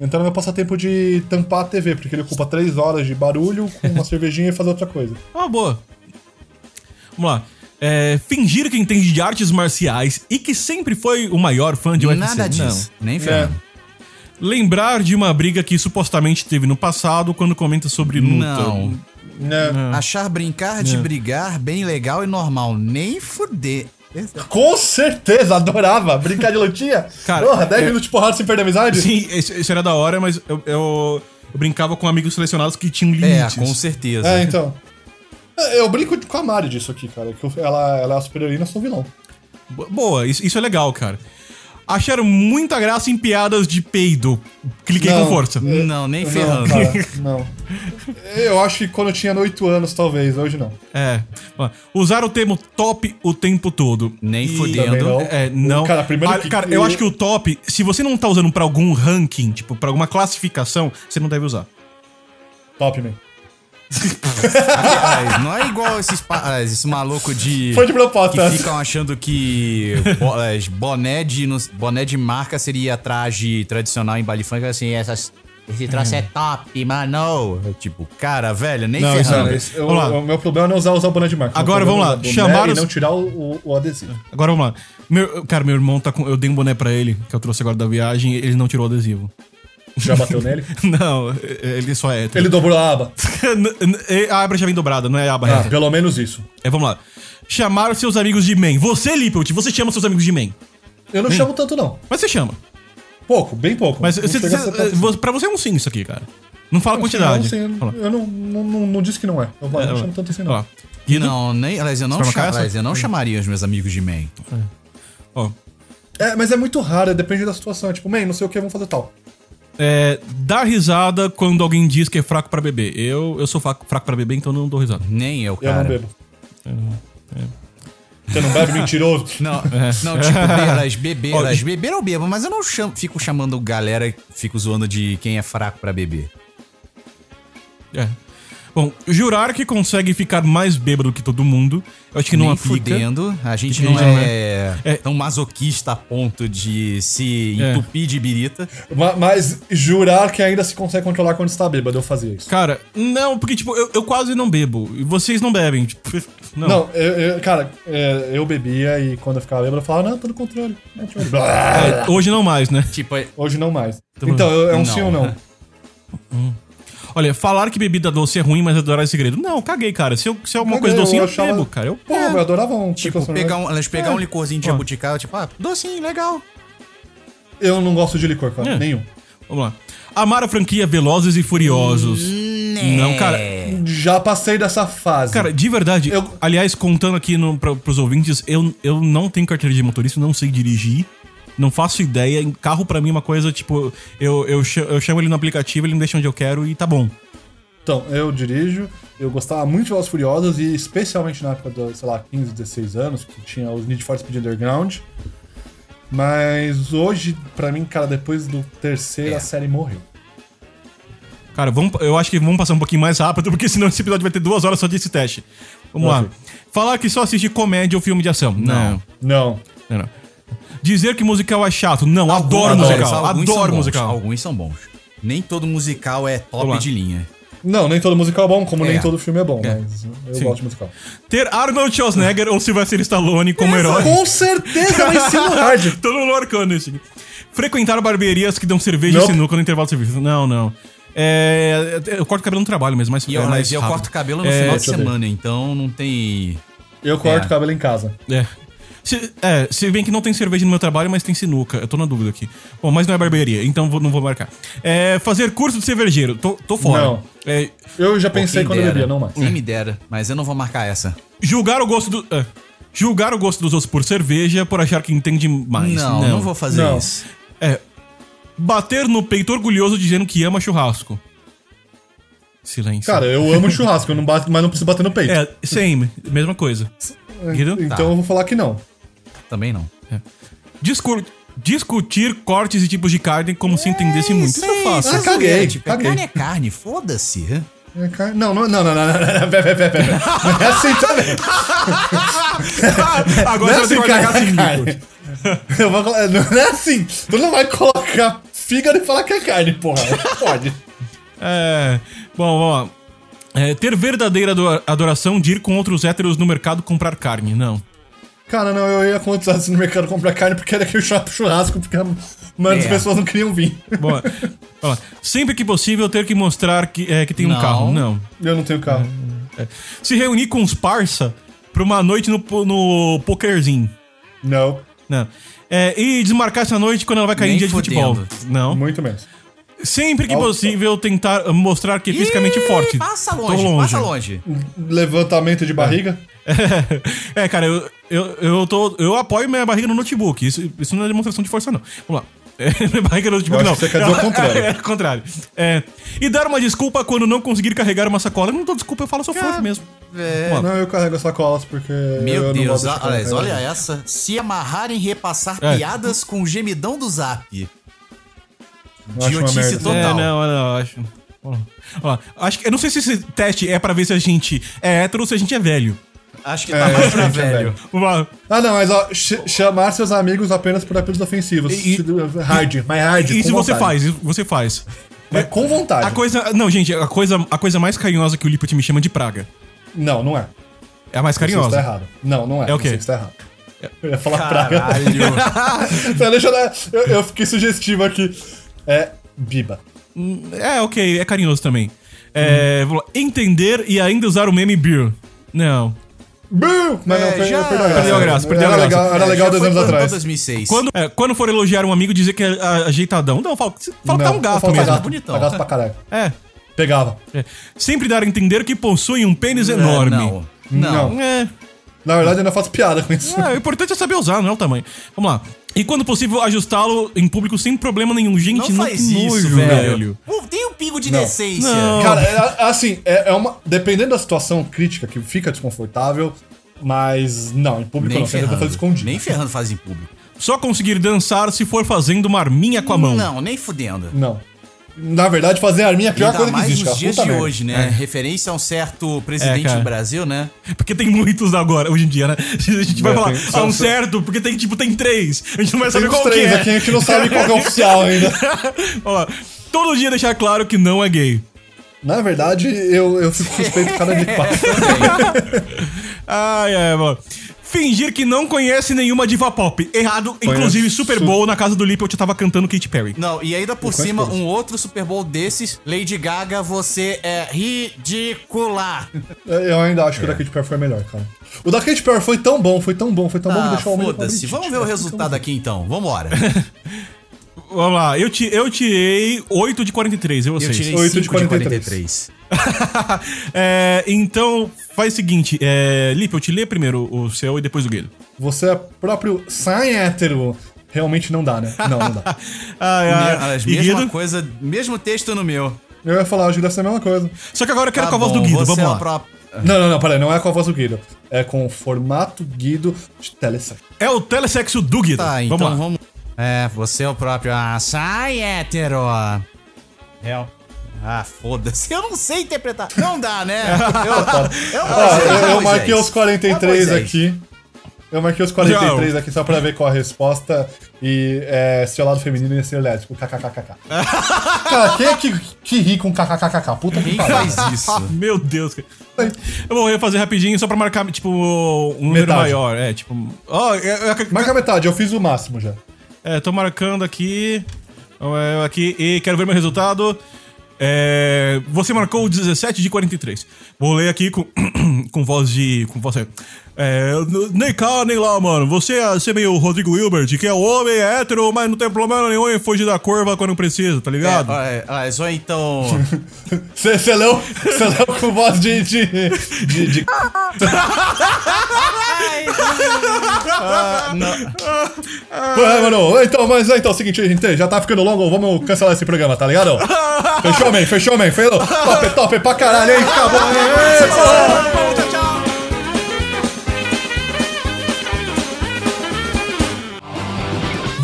Speaker 3: Então é meu passatempo de tampar a TV, porque ele ocupa três horas de barulho com uma *laughs* cervejinha e fazer outra coisa.
Speaker 1: Ah, boa. Vamos lá. É, fingir que entende de artes marciais e que sempre foi o maior fã de UFC.
Speaker 2: Nada disso. Nem ferrando.
Speaker 1: Não. Lembrar de uma briga que supostamente teve no passado quando comenta sobre luta.
Speaker 2: Não.
Speaker 3: Né?
Speaker 2: Achar brincar de
Speaker 1: É.
Speaker 2: brigar bem legal e normal. Nem fuder.
Speaker 3: Com certeza, adorava. Brincar de lutinha.
Speaker 1: Cara,
Speaker 3: Porra, 10
Speaker 1: é-
Speaker 3: minutos de porrada sem perder a amizade?
Speaker 1: Sim, isso, era da hora, mas eu, eu- eu brincava com amigos selecionados que tinham
Speaker 2: É,
Speaker 1: limites.
Speaker 2: com certeza.
Speaker 3: É, então. É, Eu brinco com a Mari disso aqui, cara. Que eu- ela, ela é a superiorina, eu sou vilão.
Speaker 1: Bo- Boa, isso, isso é legal, cara. Acharam muita graça em piadas de peido. Cliquei
Speaker 3: Não.
Speaker 1: com força.
Speaker 2: Não, nem
Speaker 3: Não,
Speaker 2: ferrando.
Speaker 3: cara, *laughs* não. Eu acho que quando eu tinha 8 anos, talvez. Hoje não.
Speaker 1: É. Usar o termo top o tempo todo.
Speaker 2: Nem
Speaker 1: E-
Speaker 2: fudendo.
Speaker 3: Também não.
Speaker 1: É, não.
Speaker 3: Cara, primeiro
Speaker 1: Ah,
Speaker 3: que-
Speaker 1: cara, eu acho que o top, se você não tá usando pra algum ranking, tipo, pra alguma classificação, você não deve usar.
Speaker 3: Top, man.
Speaker 2: Não é igual esses, pa- esses malucos de.
Speaker 3: Foi de propósito.
Speaker 2: Que
Speaker 3: essa.
Speaker 2: ficam achando que é, boné, de, boné de marca seria traje tradicional em baile funk, assim, essas, esse troço é top, mano. É Tipo, cara, velho, nem
Speaker 1: Não,
Speaker 2: ferrando.
Speaker 1: não.
Speaker 3: Esse- eu-
Speaker 1: Vamos lá.
Speaker 3: O meu problema é não usar, usar o boné de marca.
Speaker 1: Agora, vamos
Speaker 3: é
Speaker 1: lá.
Speaker 3: usar boné
Speaker 1: Chamar
Speaker 3: E não tirar o, o- o adesivo.
Speaker 1: Agora vamos lá. Meu, cara, meu irmão tá com. Eu dei um boné pra ele, que eu trouxe agora da viagem, ele não tirou o adesivo.
Speaker 3: Já bateu nele? *laughs*
Speaker 1: Não, ele só é hétero.
Speaker 3: Ele dobrou a aba. *laughs*
Speaker 1: A aba já vem dobrada, não é a aba
Speaker 3: Ah, pelo menos isso.
Speaker 1: É, vamos lá. Chamar seus amigos de man. Você, Lippelt, você chama seus amigos de man.
Speaker 3: Eu não chamo tanto, não.
Speaker 1: Mas você chama.
Speaker 3: Pouco, bem pouco.
Speaker 1: Mas
Speaker 3: tanto.
Speaker 1: você- pra você é um sim isso aqui, cara. Não fala a quantidade.
Speaker 3: Não, eu não, não, não, não disse que não é. Eu não chamo tanto assim, não.
Speaker 1: Ó. Guido?
Speaker 2: Não, nem, aliás, eu não, cham- aliás, eu não chamaria os meus amigos de man.
Speaker 1: Ó.
Speaker 3: É, mas é muito raro, depende da situação. É tipo, man, não sei o que, vamos fazer tal.
Speaker 1: É, dar risada quando alguém diz que é fraco pra beber. Eu, eu sou fraco, fraco pra beber, então eu não dou risada.
Speaker 2: Nem eu,
Speaker 3: Eu
Speaker 2: cara.
Speaker 3: não bebo. Você não bebe, mentiroso? *laughs*
Speaker 2: Não, não, tipo, be- elas beber, eu bebo, mas eu não chamo, fico chamando galera, fico zoando de quem é fraco pra beber.
Speaker 1: É. Bom, jurar que consegue ficar mais bêbado que todo mundo. Eu acho que não
Speaker 2: Nem
Speaker 1: aplica.
Speaker 2: fudendo. A gente não
Speaker 1: não
Speaker 2: é,
Speaker 1: é.
Speaker 2: tão masoquista a ponto de se
Speaker 1: É.
Speaker 2: entupir de birita.
Speaker 3: Ma- Mas jurar que ainda se consegue controlar quando está bêbado, eu fazia isso.
Speaker 1: Cara, não, porque, tipo, eu, eu quase não bebo. E vocês não bebem. Tipo, *laughs* não.
Speaker 3: Não, eu, eu- cara, é, eu bebia e quando eu ficava bêbado eu falava, não, tô no controle.
Speaker 1: É, hoje não mais, né?
Speaker 2: Tipo, é-
Speaker 3: Hoje não mais. Então, é um
Speaker 2: Não.
Speaker 3: sim ou não.
Speaker 1: Olha, falar que bebida doce é ruim, mas adorar é segredo. Não, caguei, cara. Se, eu, se é uma
Speaker 3: Caguei,
Speaker 1: coisa docinha, eu,
Speaker 3: eu achava-
Speaker 1: bebo, cara. Eu
Speaker 3: Porra, eu adorava um
Speaker 2: tipo
Speaker 3: Chicken
Speaker 2: pegar
Speaker 3: Sunrise.
Speaker 2: um, elas pegar
Speaker 1: É.
Speaker 2: um licorzinho de jabuticaba, tipo, ah, docinho, legal.
Speaker 3: Eu não gosto de licor, cara.
Speaker 1: É.
Speaker 3: Nenhum.
Speaker 1: Vamos lá. Amar a franquia Velozes e Furiosos. Não, cara.
Speaker 3: Já passei dessa fase.
Speaker 1: Cara, de verdade,
Speaker 3: Eu-
Speaker 1: aliás, contando aqui no, pra, pros ouvintes, eu, eu não tenho carteira de motorista, não sei dirigir, não faço ideia. Carro pra mim é uma coisa, tipo, eu, eu, eu chamo ele no aplicativo, ele me deixa onde eu quero e tá bom.
Speaker 3: Então, eu dirijo, eu gostava muito de Velozes Furiosos e especialmente na época dos, sei lá, 15, 16 anos, que tinha os Need for Speed Underground. Mas hoje, pra mim, cara, depois do terceiro,
Speaker 2: É.
Speaker 3: a série morreu.
Speaker 1: Cara, vamos, eu acho que vamos passar um pouquinho mais rápido, *laughs* porque senão esse episódio vai ter duas horas só desse teste. Vamos lá. Falar que só assiste comédia ou filme de ação. Não.
Speaker 3: Não.
Speaker 1: Não, não. Dizer que musical é chato. Não, adoro
Speaker 2: Alguns-
Speaker 1: musical.
Speaker 2: alguns são
Speaker 1: Adoro
Speaker 2: bons,
Speaker 1: musical.
Speaker 2: Alguns são bons. Nem todo musical é top de linha.
Speaker 3: Não, nem todo musical é bom, como
Speaker 2: É.
Speaker 3: nem todo filme é bom,
Speaker 1: É.
Speaker 3: mas eu
Speaker 1: Sim.
Speaker 3: gosto de musical.
Speaker 1: Ter Arnold Schwarzenegger ou Sylvester Stallone como herói.
Speaker 3: Com certeza é um ensino hard. *laughs*
Speaker 1: Tô no Lorcano esse aqui. Frequentar barbearias que dão cerveja
Speaker 3: Nope.
Speaker 1: e sinuca no intervalo de serviço. Não, não. É, eu corto cabelo no trabalho mesmo, mas
Speaker 2: E
Speaker 1: é
Speaker 2: eu,
Speaker 1: mais
Speaker 2: eu
Speaker 1: rápido.
Speaker 2: corto cabelo no
Speaker 1: É,
Speaker 2: final de semana, então não tem.
Speaker 3: Eu corto
Speaker 2: É.
Speaker 3: cabelo em casa.
Speaker 1: É. Se, é, se bem que não tem cerveja no meu trabalho, mas tem sinuca. Eu tô na dúvida aqui. Bom, mas não é barbearia, então vou- não vou marcar. É, fazer curso de cervejeiro. Tô, tô fora.
Speaker 3: Não.
Speaker 1: É,
Speaker 3: Eu já pensei quando eu
Speaker 2: dera.
Speaker 3: bebia, não mais.
Speaker 2: Quem me dera, mas eu não vou marcar essa.
Speaker 1: julgar o gosto do. é, julgar o gosto dos outros por cerveja por achar que entende mais.
Speaker 2: não, não, vou fazer
Speaker 3: Não.
Speaker 2: isso.
Speaker 1: É. Bater no peito orgulhoso dizendo que ama churrasco. Silêncio.
Speaker 3: Cara, eu amo churrasco, eu não bato, mas não preciso bater no peito.
Speaker 1: É, same, mesma coisa.
Speaker 3: Então
Speaker 2: Tá.
Speaker 3: eu vou falar que não.
Speaker 2: Também não.
Speaker 1: Discur discutir cortes e tipos de carne como se entendesse muito. Isso eu faço.
Speaker 3: Ah, caguei,
Speaker 2: Tipo,
Speaker 3: caguei.
Speaker 2: carne é carne, foda-se.
Speaker 3: É car- Não, não, não, não, não, não, não, pera, pera, pera, pera. Não é assim também. *laughs*
Speaker 1: Agora
Speaker 3: Não é
Speaker 1: você vai
Speaker 3: assim,
Speaker 1: assim,
Speaker 3: carne. Eu vou Não é assim. Tu não vai colocar fígado e falar que é carne, porra. Pode.
Speaker 1: É. Bom, vamos lá. É, ter verdadeira ado- adoração de ir com outros héteros no mercado comprar carne. Não.
Speaker 3: Cara, não, eu ia com outros lados no mercado comprar carne porque era aquele churrasco, churrasco porque a maioria das
Speaker 2: É.
Speaker 3: pessoas não queriam vir.
Speaker 1: Bom. Sempre que possível ter que mostrar que, é, que tem um
Speaker 2: Não.
Speaker 1: carro. Não.
Speaker 3: Eu não tenho carro.
Speaker 1: Se reunir com os parça pra uma noite no, no pokerzinho.
Speaker 3: Não,
Speaker 1: Não. É, e desmarcar essa noite quando ela vai cair
Speaker 2: Nem
Speaker 1: em dia de futebol.
Speaker 2: fodendo.
Speaker 1: Não.
Speaker 3: muito menos.
Speaker 1: Sempre que possível tentar mostrar que é fisicamente
Speaker 2: Ih,
Speaker 1: forte.
Speaker 2: Passa
Speaker 1: Tô
Speaker 2: longe, passa longe.
Speaker 3: Levantamento de barriga. *laughs*
Speaker 1: é, cara, eu, eu, eu, tô, eu apoio minha barriga no notebook. Isso, isso não é demonstração de força, não. Vamos lá. *laughs* É, minha barriga no notebook,
Speaker 3: Eu
Speaker 1: não.
Speaker 3: acho que você quer dizer o *laughs* contrário.
Speaker 1: É, é o contrário. É, e dar uma desculpa quando não conseguir carregar uma sacola. Eu não dou desculpa, eu falo, sou forte mesmo.
Speaker 2: É.
Speaker 3: Não, eu carrego as sacolas porque.
Speaker 2: Meu Deus,
Speaker 3: de ficar
Speaker 2: aliás, olha
Speaker 3: carregando.
Speaker 2: essa. Se amarrar em repassar
Speaker 1: É.
Speaker 2: piadas com o gemidão do zap.
Speaker 3: Eu acho uma
Speaker 2: idiotice
Speaker 3: merda.
Speaker 2: total.
Speaker 1: É, não, não, acho. Ó, acho que, eu não sei se esse teste é pra ver se a gente é hétero ou se a gente é velho.
Speaker 2: Acho que
Speaker 3: É,
Speaker 2: tá mais pra
Speaker 3: é
Speaker 2: velho.
Speaker 3: velho. Ah, não, mas ó, ch- chamar seus amigos apenas por apelos ofensivos.
Speaker 1: E- e-
Speaker 3: hard, mais hard.
Speaker 1: Se você faz? Isso Você faz.
Speaker 3: Mas com vontade.
Speaker 1: A coisa. Não, gente, a coisa, a coisa mais carinhosa que o Lippert me chama de praga.
Speaker 3: Não, não é.
Speaker 1: É a mais
Speaker 3: Você está
Speaker 1: carinhosa.
Speaker 3: errado. Não, não é.
Speaker 1: É o quê?
Speaker 3: Você está errado. Eu ia falar praga.
Speaker 2: Caralho. *laughs*
Speaker 3: Deixa eu, dar- eu, eu fiquei sugestivo aqui. É. Biba.
Speaker 1: É, ok, é carinhoso também. É, vamos lá. Entender e ainda usar o meme beer. Não.
Speaker 3: Bum! Mas não,
Speaker 2: É, já-
Speaker 3: perdeu a graça.
Speaker 1: Perdeu a graça, perdeu
Speaker 3: era
Speaker 1: a graça.
Speaker 3: Legal, era
Speaker 2: É,
Speaker 3: legal
Speaker 2: já
Speaker 3: dois
Speaker 2: foi
Speaker 3: anos atrás.
Speaker 2: 2006.
Speaker 1: Quando, é, quando for elogiar um amigo, dizer que é ajeitadão. Não, fala, fala que tá um gato
Speaker 3: falta
Speaker 1: mesmo.
Speaker 3: gato,
Speaker 2: bonitão.
Speaker 3: Tá gato pra caralho.
Speaker 1: É,
Speaker 3: Pegava.
Speaker 1: é. Sempre dar a entender que possui um pênis
Speaker 2: É,
Speaker 1: enorme.
Speaker 2: Não. Não.
Speaker 3: Não.
Speaker 1: É.
Speaker 3: Na verdade, eu ainda faço piada com isso.
Speaker 1: É, o importante é saber usar, não é o tamanho. Vamos lá. E quando possível, ajustá-lo em público sem problema nenhum. Gente,
Speaker 2: Não
Speaker 1: não
Speaker 2: faz
Speaker 1: que
Speaker 2: isso,
Speaker 1: nojo,
Speaker 2: velho. Pô, Tem um pingo de
Speaker 3: Não.
Speaker 2: decência.
Speaker 1: Não.
Speaker 3: Cara, é, assim, é, é uma. Dependendo da situação crítica que fica desconfortável, mas não, em público
Speaker 2: Nem
Speaker 3: não,
Speaker 2: ferrando.
Speaker 3: fazer escondido.
Speaker 2: Nem ferrando faz em público.
Speaker 1: Só conseguir dançar se for fazendo uma arminha com a mão.
Speaker 2: Não, nem fudendo.
Speaker 3: Não. Na verdade, fazer arminha é a pior
Speaker 2: Ainda
Speaker 3: coisa que
Speaker 2: mais
Speaker 3: existe,
Speaker 2: nos
Speaker 3: cara.
Speaker 2: dias
Speaker 3: Puta
Speaker 2: de
Speaker 3: merda.
Speaker 2: hoje, né? Referência a um certo presidente
Speaker 1: É,
Speaker 2: do Brasil, né?
Speaker 1: Porque tem muitos agora, hoje em dia, né? A gente vai
Speaker 3: É,
Speaker 1: falar,
Speaker 3: tem-
Speaker 1: ah, um certo, porque tem, tipo, tem três. A gente não vai
Speaker 3: Tem
Speaker 1: saber qual que
Speaker 3: três
Speaker 1: é.
Speaker 3: aqui, a gente não sabe qual que é o oficial ainda. *laughs*
Speaker 1: Ó, todo dia deixar claro que não é gay.
Speaker 3: Na verdade, eu, eu fico suspeito cada dia que passa. *laughs*
Speaker 1: Ai, ai, mano. Fingir que não conhece nenhuma diva pop. Errado. Inclusive, Super
Speaker 3: su-
Speaker 1: Bowl na casa do Lippe eu tava cantando Katy Perry.
Speaker 2: Não, e ainda por cima,
Speaker 3: todos.
Speaker 2: um outro Super Bowl desses, Lady Gaga, você é ridícula.
Speaker 3: Eu ainda acho que o da Katy Perry foi melhor, cara. O da Katy Perry foi tão bom, foi tão bom, foi tão bom que
Speaker 2: Ah,
Speaker 3: deixou o homem
Speaker 2: foda-se. Vamos ver o resultado aqui então. Vambora. *laughs*
Speaker 1: Vamos lá. Eu, ti- eu tirei 8 de 43, eu
Speaker 2: Eu
Speaker 1: vocês.
Speaker 2: tirei
Speaker 3: 8
Speaker 2: 5
Speaker 3: de
Speaker 2: de
Speaker 3: 43.
Speaker 2: 43. *laughs*
Speaker 1: É, então, faz o seguinte. É, Lippe, eu te leio primeiro o seu e depois o Guilherme.
Speaker 3: Você é próprio sai hétero. Realmente não dá, né? Não, não dá. *laughs*
Speaker 1: Ai, ai.
Speaker 2: As mesma
Speaker 1: Guido?
Speaker 2: coisa, mesmo texto no meu.
Speaker 3: Eu ia falar, acho que deve ser a mesma coisa.
Speaker 1: Só que agora eu quero
Speaker 2: Tá
Speaker 1: com a voz
Speaker 2: bom,
Speaker 1: do Guido,
Speaker 2: você
Speaker 1: vamos
Speaker 2: é
Speaker 1: lá.
Speaker 2: o próprio-
Speaker 3: Não, não, não, peraí, não é com a voz do Guido. É com o formato Guido de telesexo.
Speaker 1: É o telesexo do Guido.
Speaker 2: Tá, então
Speaker 1: vamos
Speaker 2: vamos.
Speaker 1: lá.
Speaker 2: É, você é o próprio. Ah, sai hétero. Real. Ah, foda-se. Eu não sei interpretar. Não dá, né? *laughs* Eu, eu,
Speaker 3: Ah, eu, marquei os 43
Speaker 2: É, Moisés.
Speaker 3: aqui. Eu marquei os 43 aqui só pra ver qual a resposta. E é, se é o lado feminino ia ser o lésbico. KKKKK. *laughs* Cara, quem é que, que ri com KKKKK? Puta que
Speaker 2: Quem
Speaker 3: pariu.
Speaker 2: faz isso? *laughs*
Speaker 1: Meu Deus. cara. Eu vou refazer rapidinho só pra marcar, tipo, um número
Speaker 3: Metade.
Speaker 1: maior. É, tipo. É, é,
Speaker 3: Marca metade, eu fiz o máximo já.
Speaker 1: é, tô marcando aqui. é, aqui e quero ver meu resultado. É, você marcou 17 de 43. Vou ler aqui com, *clears throat* com voz de. Com voz. É, nem cá, nem lá, mano. Você é, você é meio Rodrigo Hilbert, que é homem, é hétero, mas não tem problema nenhum em fugir da curva quando precisa, tá ligado?
Speaker 2: É, ah, só então. *laughs*
Speaker 3: Você leu, leu com voz de. de, de, de- *laughs*
Speaker 2: Ah, não.
Speaker 3: Mano, então, mas então, é o seguinte, gente, já tá ficando longo, vamos cancelar esse programa, tá ligado? Fechou, man, fechou, man, fechou. Top, top pra caralho, hein? Acabou, hein?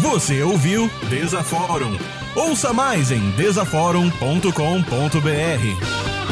Speaker 1: Você ouviu Desaforum. Ouça mais em desaforum.com.br.